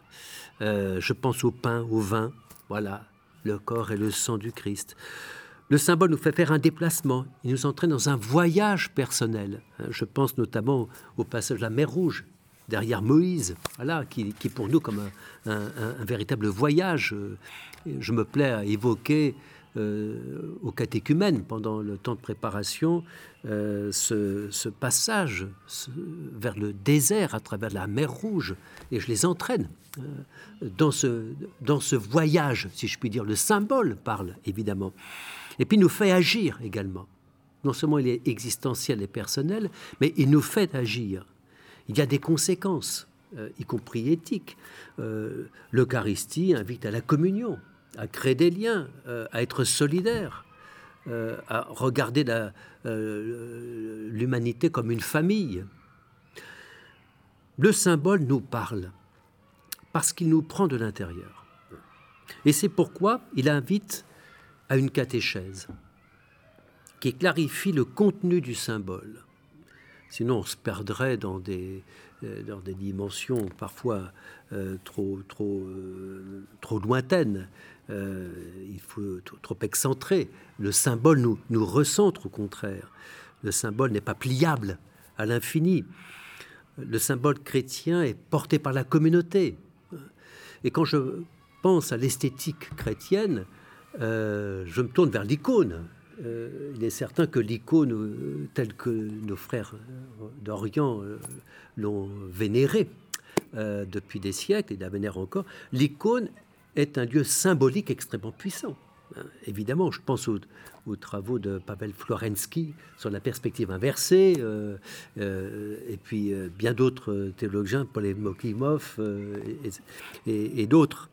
Speaker 3: Euh, je pense au pain, au vin, voilà, le corps et le sang du Christ. Le symbole nous fait faire un déplacement, il nous entraîne dans un voyage personnel. Hein. Je pense notamment au passage de la mer Rouge, derrière Moïse, voilà, qui, qui pour nous comme un, véritable voyage. Je me plais à évoquer euh, au catéchumène pendant le temps de préparation euh, ce, passage vers le désert à travers la mer Rouge et je les entraîne euh, dans, ce, dans ce voyage, si je puis dire. Le symbole parle évidemment et puis nous fait agir également. Non seulement il est existentiel et personnel, mais il nous fait agir. Il y a des conséquences, y compris éthiques. L'Eucharistie invite à la communion à créer des liens, euh, à être solidaire, euh, à regarder euh, l'humanité comme une famille. Le symbole nous parle parce qu'il nous prend de l'intérieur. Et c'est pourquoi il invite à une catéchèse qui clarifie le contenu du symbole. Sinon, on se perdrait dans des, dans des dimensions parfois trop, trop, trop lointaines. Euh, il faut trop excentré. Le symbole nous, nous recentre au contraire. Le symbole n'est pas pliable à l'infini. Le symbole chrétien est porté par la communauté. Et quand je pense à l'esthétique chrétienne, euh, je me tourne vers l'icône. Euh, il est certain que l'icône, telle que nos frères d'Orient l'ont vénérée depuis des siècles et la vénèrent encore, l'icône est un lieu symbolique extrêmement puissant. Hein, évidemment, je pense aux, travaux de Pavel Florensky sur la perspective inversée, euh, euh, et puis euh, bien d'autres théologiens, Paul Mokimov et, et d'autres.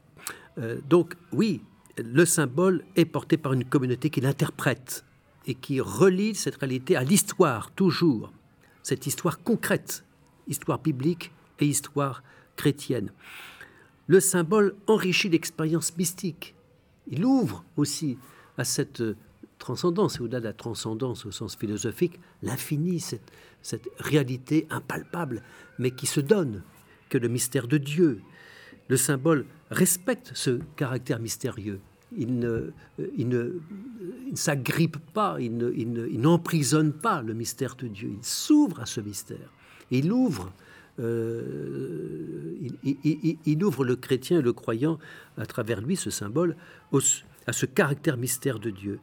Speaker 3: donc oui, le symbole est porté par une communauté qui l'interprète et qui relie cette réalité à l'histoire, toujours, cette histoire concrète, histoire biblique et histoire chrétienne le symbole enrichit l'expérience mystique. Il ouvre aussi à cette transcendance, et au-delà de la transcendance au sens philosophique, l'infini, cette, réalité impalpable, mais qui se donne, que le mystère de Dieu, le symbole respecte ce caractère mystérieux. Il ne, il ne, s'agrippe pas, il, n'emprisonne pas le mystère de Dieu. Il s'ouvre à ce mystère. Il ouvre, euh, il, ouvre le chrétien le croyant à travers lui, ce symbole, à ce caractère mystère de Dieu.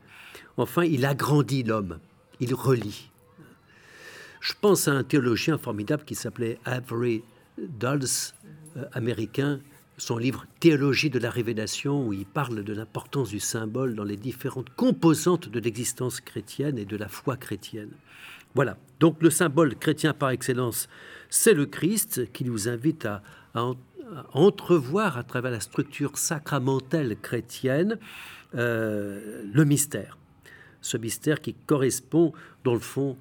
Speaker 3: Enfin, il agrandit l'homme, il relie. Je pense à un théologien formidable qui s'appelait Avery Dulles, euh, américain, son livre Théologie de la révélation, où il parle de l'importance du symbole dans les différentes composantes de l'existence chrétienne et de la foi chrétienne. Voilà, donc le symbole chrétien par excellence, c'est le Christ qui nous invite à, entrevoir à travers la structure sacramentelle chrétienne euh, le mystère. Ce mystère qui correspond, dans le fond,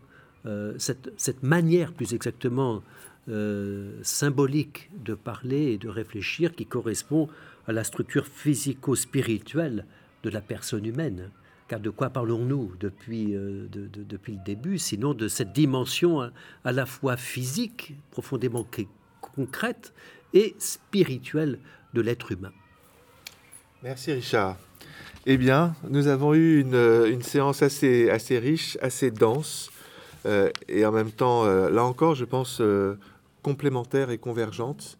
Speaker 3: euh, cette, cette, manière plus exactement euh, symbolique de parler et de réfléchir qui correspond à la structure physico-spirituelle de la personne humaine. Car de quoi parlons-nous depuis, euh, depuis le début, sinon de cette dimension à, la fois physique, profondément concrète, et spirituelle de l'être humain
Speaker 1: Merci Richard. Eh bien, nous avons eu une, une séance assez, assez riche, assez dense, euh, et en même temps, là encore, je pense, complémentaires et convergentes.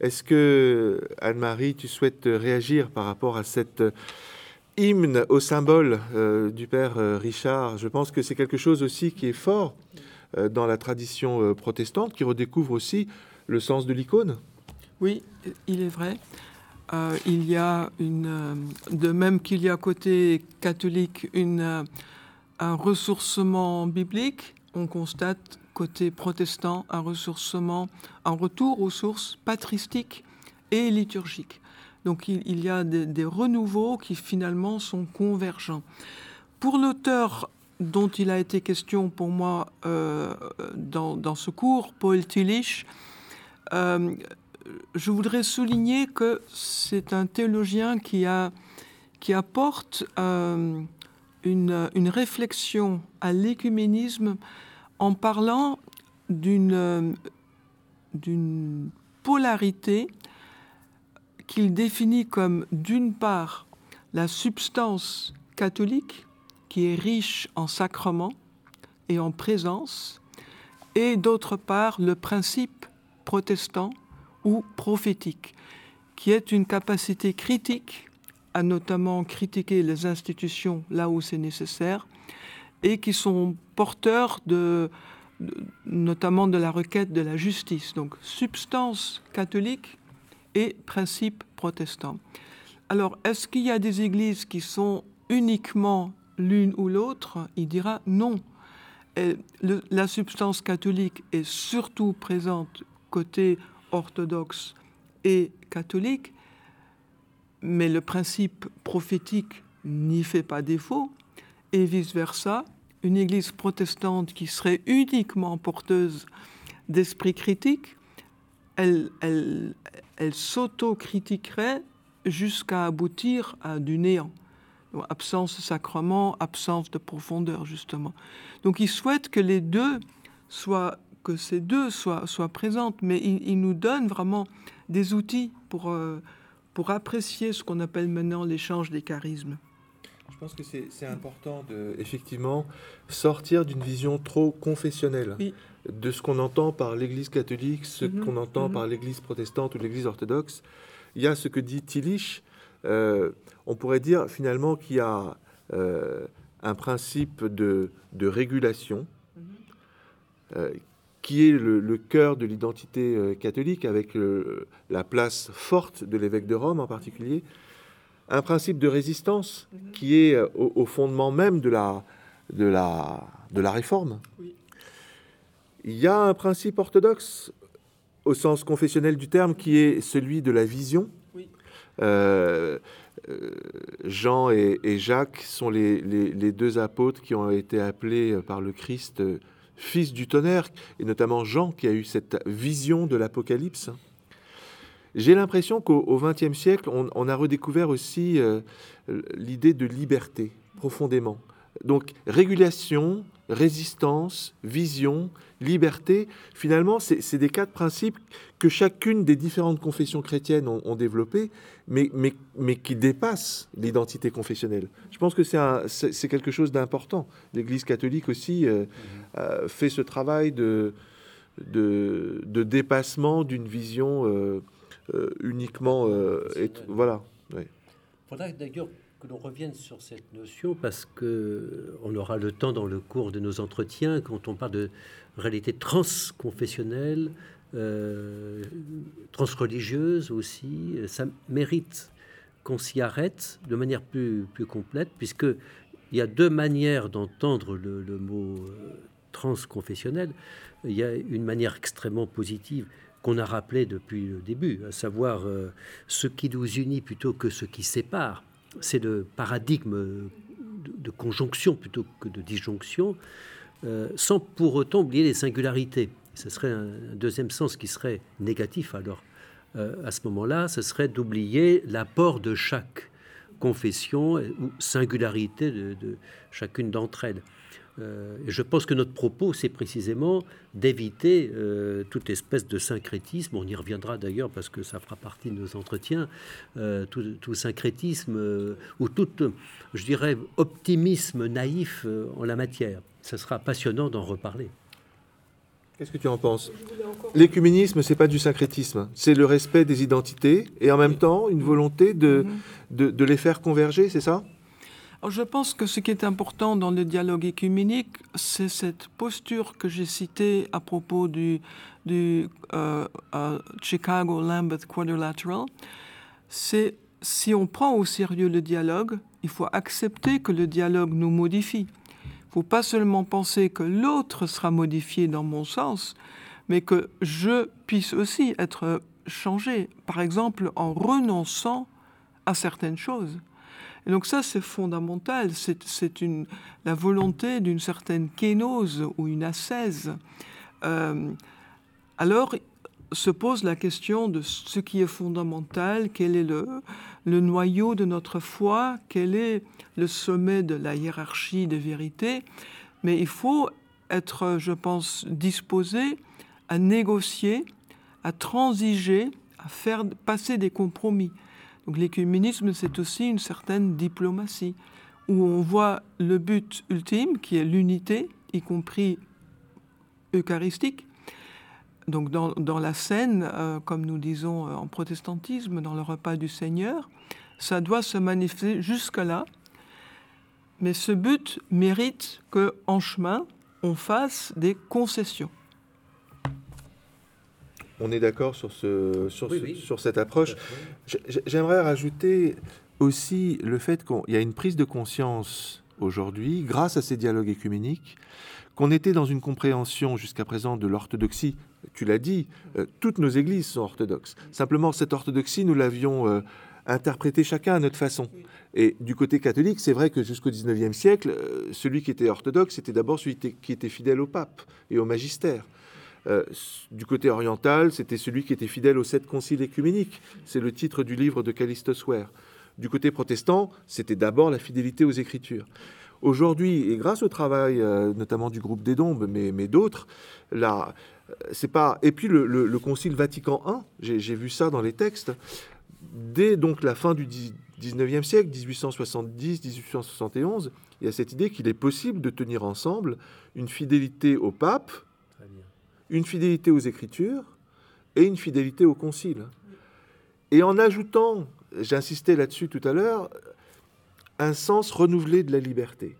Speaker 1: Est-ce que, Anne-Marie, tu souhaites réagir par rapport à cette hymne au symbole euh, du Père euh, Richard? Je pense que c'est quelque chose aussi qui est fort euh, dans la tradition protestante, qui redécouvre aussi le sens de l'icône.
Speaker 2: Oui, il est vrai. il y a une, de même qu'il y a côté catholique une, un ressourcement biblique, on constate côté protestant, un ressourcement, un retour aux sources patristiques et liturgiques. Donc il, y a des, renouveaux qui finalement sont convergents. Pour l'auteur dont il a été question pour moi euh, dans, ce cours, Paul Tillich, euh, je voudrais souligner que c'est un théologien qui, a, qui apporte euh, une, une, réflexion à l'écuménisme en parlant d'une polarité qu'il définit comme d'une part la substance catholique qui est riche en sacrements et en présence, et d'autre part le principe protestant ou prophétique, qui est une capacité critique à notamment critiquer les institutions là où c'est nécessaire, et qui sont porteurs de, notamment de la requête de la justice. Donc substance catholique et principe protestant. Alors, est-ce qu'il y a des églises qui sont uniquement l'une ou l'autre? Il dira non. la substance catholique est surtout présente côté orthodoxe et catholique, mais le principe prophétique n'y fait pas défaut et vice-versa, une Église protestante qui serait uniquement porteuse d'esprit critique, elle, elle, s'auto-critiquerait jusqu'à aboutir à du néant. absence de sacrement, absence de profondeur, justement. Donc il souhaite que les deux soient, que ces deux soient, soient présentes, mais il, nous donne vraiment des outils pour, euh, pour apprécier ce qu'on appelle maintenant l'échange des charismes.
Speaker 1: Je pense que c'est important de, effectivement, sortir d'une vision trop confessionnelle de ce qu'on entend par l'Église catholique, ce mhm. qu'on entend mhm. par l'Église protestante ou l'Église orthodoxe. Il y a ce que dit Tillich. Euh, on pourrait dire finalement qu'il y a euh, un principe de, de régulation mhm. euh, qui est le, le cœur de l'identité catholique, avec la place forte de l'évêque de Rome en particulier, un principe de résistance mhm. qui est euh, au, fondement même de la, de la, de la réforme. Il y a un principe orthodoxe au sens confessionnel du terme qui est celui de la vision. Euh, euh, Jean et, Jacques sont les, les, deux apôtres qui ont été appelés par le Christ fils du tonnerre, et notamment Jean qui a eu cette vision de l'Apocalypse. J'ai l'impression qu'au XXe siècle, on, a redécouvert aussi euh, l'idée de liberté profondément. Donc régulation, résistance, vision, liberté, finalement, c'est des quatre principes que chacune des différentes confessions chrétiennes ont, développés, mais, mais, mais, qui dépassent l'identité confessionnelle. Je pense que c'est quelque chose d'important. L'Église catholique aussi euh, euh, fait ce travail de, de, de dépassement d'une vision euh, uniquement... voilà.
Speaker 3: Il faudra d'ailleurs que l'on revienne sur cette notion parce que on aura le temps dans le cours de nos entretiens quand on parle de réalité transconfessionnelle, euh, transreligieuse aussi, ça mérite qu'on s'y arrête de manière plus, plus complète puisque il y a deux manières d'entendre le, mot euh, transconfessionnel. Il y a une manière extrêmement positive qu'on a rappelé depuis le début, à savoir euh, ce qui nous unit plutôt que ce qui sépare c'est le paradigme de, conjonction plutôt que de disjonction, euh, sans pour autant oublier les singularités. Ce serait un, deuxième sens qui serait négatif alors. Euh, à ce moment-là, ce serait d'oublier l'apport de chaque confession ou singularité de chacune d'entre elles. Euh, et je pense que notre propos, c'est précisément d'éviter euh, toute espèce de syncrétisme. On y reviendra d'ailleurs parce que ça fera partie de nos entretiens. Euh, tout, syncrétisme ou tout, je dirais, optimisme naïf en la matière. Ce sera passionnant d'en reparler.
Speaker 1: Qu'est-ce que tu en penses? L'écuménisme, c'est pas du syncrétisme, c'est le respect des identités et en même temps une volonté de, mm-hmm. de les faire converger, c'est ça?
Speaker 2: Je pense que ce qui est important dans le dialogue écuménique, c'est cette posture que j'ai citée à propos du, euh, Chicago Lambeth Quadrilateral. C'est si on prend au sérieux le dialogue, il faut accepter que le dialogue nous modifie. Il ne faut pas seulement penser que l'autre sera modifié dans mon sens, mais que je puisse aussi être changé, par exemple en renonçant à certaines choses. Et donc ça, c'est fondamental. C'est la volonté d'une certaine kénose ou une ascèse. Euh, alors se pose la question de ce qui est fondamental, quel est le, le noyau de notre foi, quel est le sommet de la hiérarchie des vérités. Mais il faut être, je pense, disposé à négocier, à transiger, à faire passer des compromis. Donc l'écuménisme, c'est aussi une certaine diplomatie, où on voit le but ultime, qui est l'unité, y compris eucharistique. Donc dans, la scène, euh, comme nous disons euh, en protestantisme, dans le repas du Seigneur, ça doit se manifester jusque-là. Mais ce but mérite qu'en chemin, on fasse des concessions
Speaker 1: on est d'accord sur, ce, sur, cette approche. J'aimerais rajouter aussi le fait qu'il y a une prise de conscience aujourd'hui, grâce à ces dialogues écuméniques, qu'on était dans une compréhension jusqu'à présent de l'orthodoxie. Tu l'as dit, euh, toutes nos églises sont orthodoxes. Simplement, cette orthodoxie, nous l'avions euh, interprétée chacun à notre façon. Et du côté catholique, c'est vrai que jusqu'au XIXe siècle, euh, celui qui était orthodoxe, c'était d'abord celui qui était fidèle au pape et au magistère. Euh, du côté oriental, c'était celui qui était fidèle aux sept conciles écuméniques. C'est le titre du livre de Callistus Ware. Du côté protestant, c'était d'abord la fidélité aux Écritures. Aujourd'hui, et grâce au travail euh, notamment du groupe des Dombes, mais, d'autres, là, euh, c'est pas. Et puis le, Concile Vatican I, j'ai vu ça dans les textes. Dès donc la fin du 19e siècle, 1870-1871, il y a cette idée qu'il est possible de tenir ensemble une fidélité au pape, une fidélité aux Écritures et une fidélité au Concile. Et en ajoutant, j'insistais là-dessus tout à l'heure, un sens renouvelé de la liberté.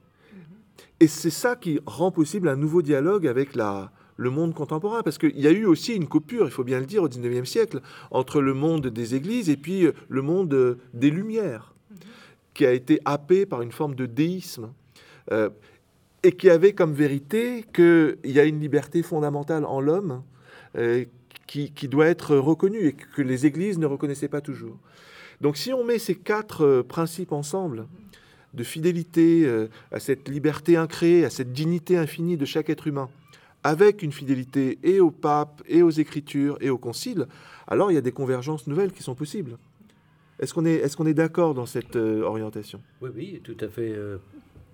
Speaker 1: Et c'est ça qui rend possible un nouveau dialogue avec la, le monde contemporain, parce qu'il y a eu aussi une coupure, il faut bien le dire, au XIXe siècle, entre le monde des églises et puis le monde des Lumières, qui a été happé par une forme de déisme. Euh, et qui avait comme vérité qu'il y a une liberté fondamentale en l'homme euh, qui, doit être reconnue et que les églises ne reconnaissaient pas toujours. Donc si on met ces quatre euh, principes ensemble, de fidélité euh, à cette liberté incréée, à cette dignité infinie de chaque être humain, avec une fidélité et au pape, et aux écritures, et au concile, alors il y a des convergences nouvelles qui sont possibles. Est-ce qu'on est, est, est d'accord dans cette orientation?
Speaker 3: Oui, oui, tout à fait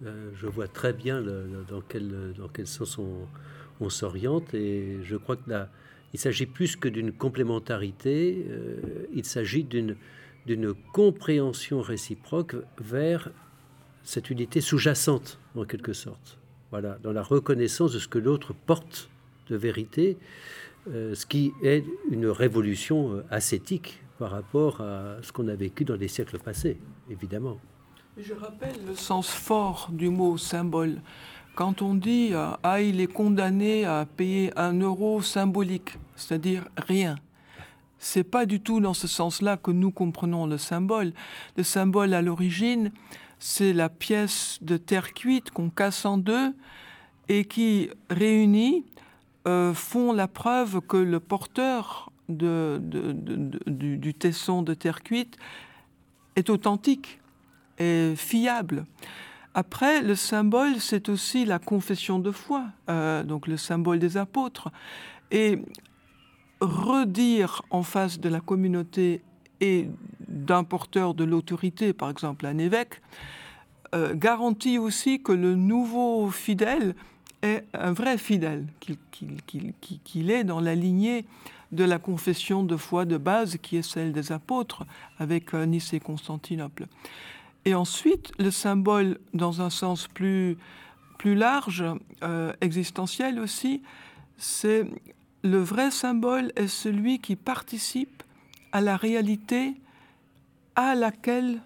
Speaker 3: je vois très bien dans, quel, dans quel sens on, s'oriente et je crois que là, il s'agit plus que d'une complémentarité, il s'agit d'une d'une compréhension réciproque vers cette unité sous-jacente, en quelque sorte. Voilà, dans la reconnaissance de ce que l'autre porte de vérité, euh, ce qui est une révolution euh, ascétique par rapport à ce qu'on a vécu dans les siècles passés, évidemment.
Speaker 2: Je rappelle le sens fort du mot symbole. Quand on dit euh, Ah, il est condamné à payer un euro symbolique, c'est-à-dire rien, c'est pas du tout dans ce sens-là que nous comprenons le symbole. Le symbole à l'origine, c'est la pièce de terre cuite qu'on casse en deux et qui, réunis, euh, font la preuve que le porteur du, tesson de terre cuite est authentique fiable. Après, le symbole, c'est aussi la confession de foi, euh, donc le symbole des apôtres. Et redire en face de la communauté et d'un porteur de l'autorité, par exemple un évêque, euh, garantit aussi que le nouveau fidèle est un vrai fidèle, qu'il est dans la lignée de la confession de foi de base qui est celle des apôtres avec euh, Nice et Constantinople. Et ensuite, le symbole, dans un sens plus, plus large, euh, existentiel aussi, c'est le vrai symbole est celui qui participe à la réalité à laquelle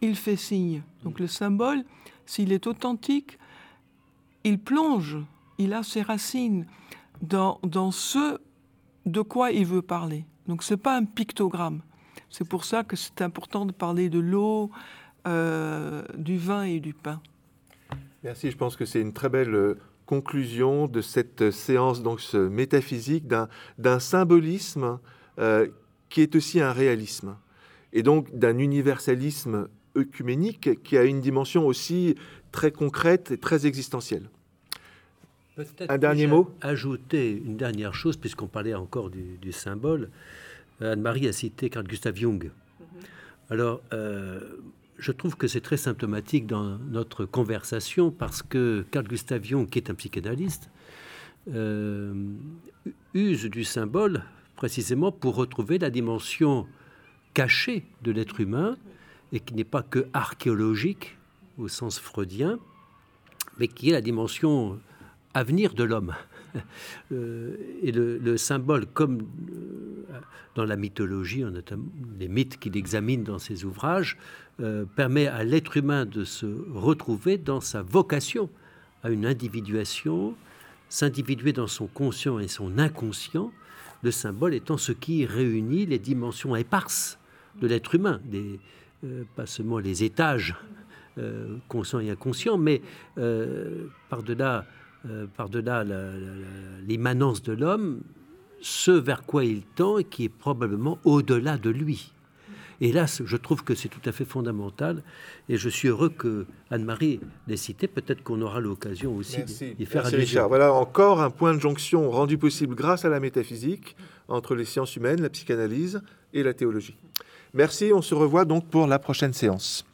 Speaker 2: il fait signe. Donc le symbole, s'il est authentique, il plonge, il a ses racines dans, dans ce de quoi il veut parler. Donc ce n'est pas un pictogramme. C'est pour ça que c'est important de parler de l'eau, euh, du vin et du pain.
Speaker 1: Merci, je pense que c'est une très belle euh, conclusion de cette séance donc métaphysique d'un symbolisme euh, qui est aussi un réalisme et donc d'un universalisme œcuménique qui a une dimension aussi très concrète et très existentielle.
Speaker 3: Un dernier mot? Ajouter une dernière chose, puisqu'on parlait encore du, symbole. Anne-Marie a cité Carl Gustav Jung. Mm-hmm. Alors, euh, je trouve que c'est très symptomatique dans notre conversation parce que Carl Gustav Jung, qui est un psychanalyste, euh, use du symbole précisément pour retrouver la dimension cachée de l'être humain et qui n'est pas que archéologique au sens freudien, mais qui est la dimension à venir de l'homme. Euh, et le, symbole, comme euh, dans la mythologie, a les mythes qu'il examine dans ses ouvrages, euh, permet à l'être humain de se retrouver dans sa vocation à une individuation, s'individuer dans son conscient et son inconscient, le symbole étant ce qui réunit les dimensions éparses de l'être humain, pas seulement les étages conscients et inconscients, mais par-delà euh, par-delà l'immanence de l'homme, ce vers quoi il tend et qui est probablement au-delà de lui. Et là, je trouve que c'est tout à fait fondamental. Et je suis heureux que Anne-Marie l'ait cité. Peut-être qu'on aura l'occasion aussi d'y faire
Speaker 1: Merci Richard. Voilà encore un point de jonction rendu possible grâce à la métaphysique entre les sciences humaines, la psychanalyse et la théologie. Merci. On se revoit donc pour la prochaine séance.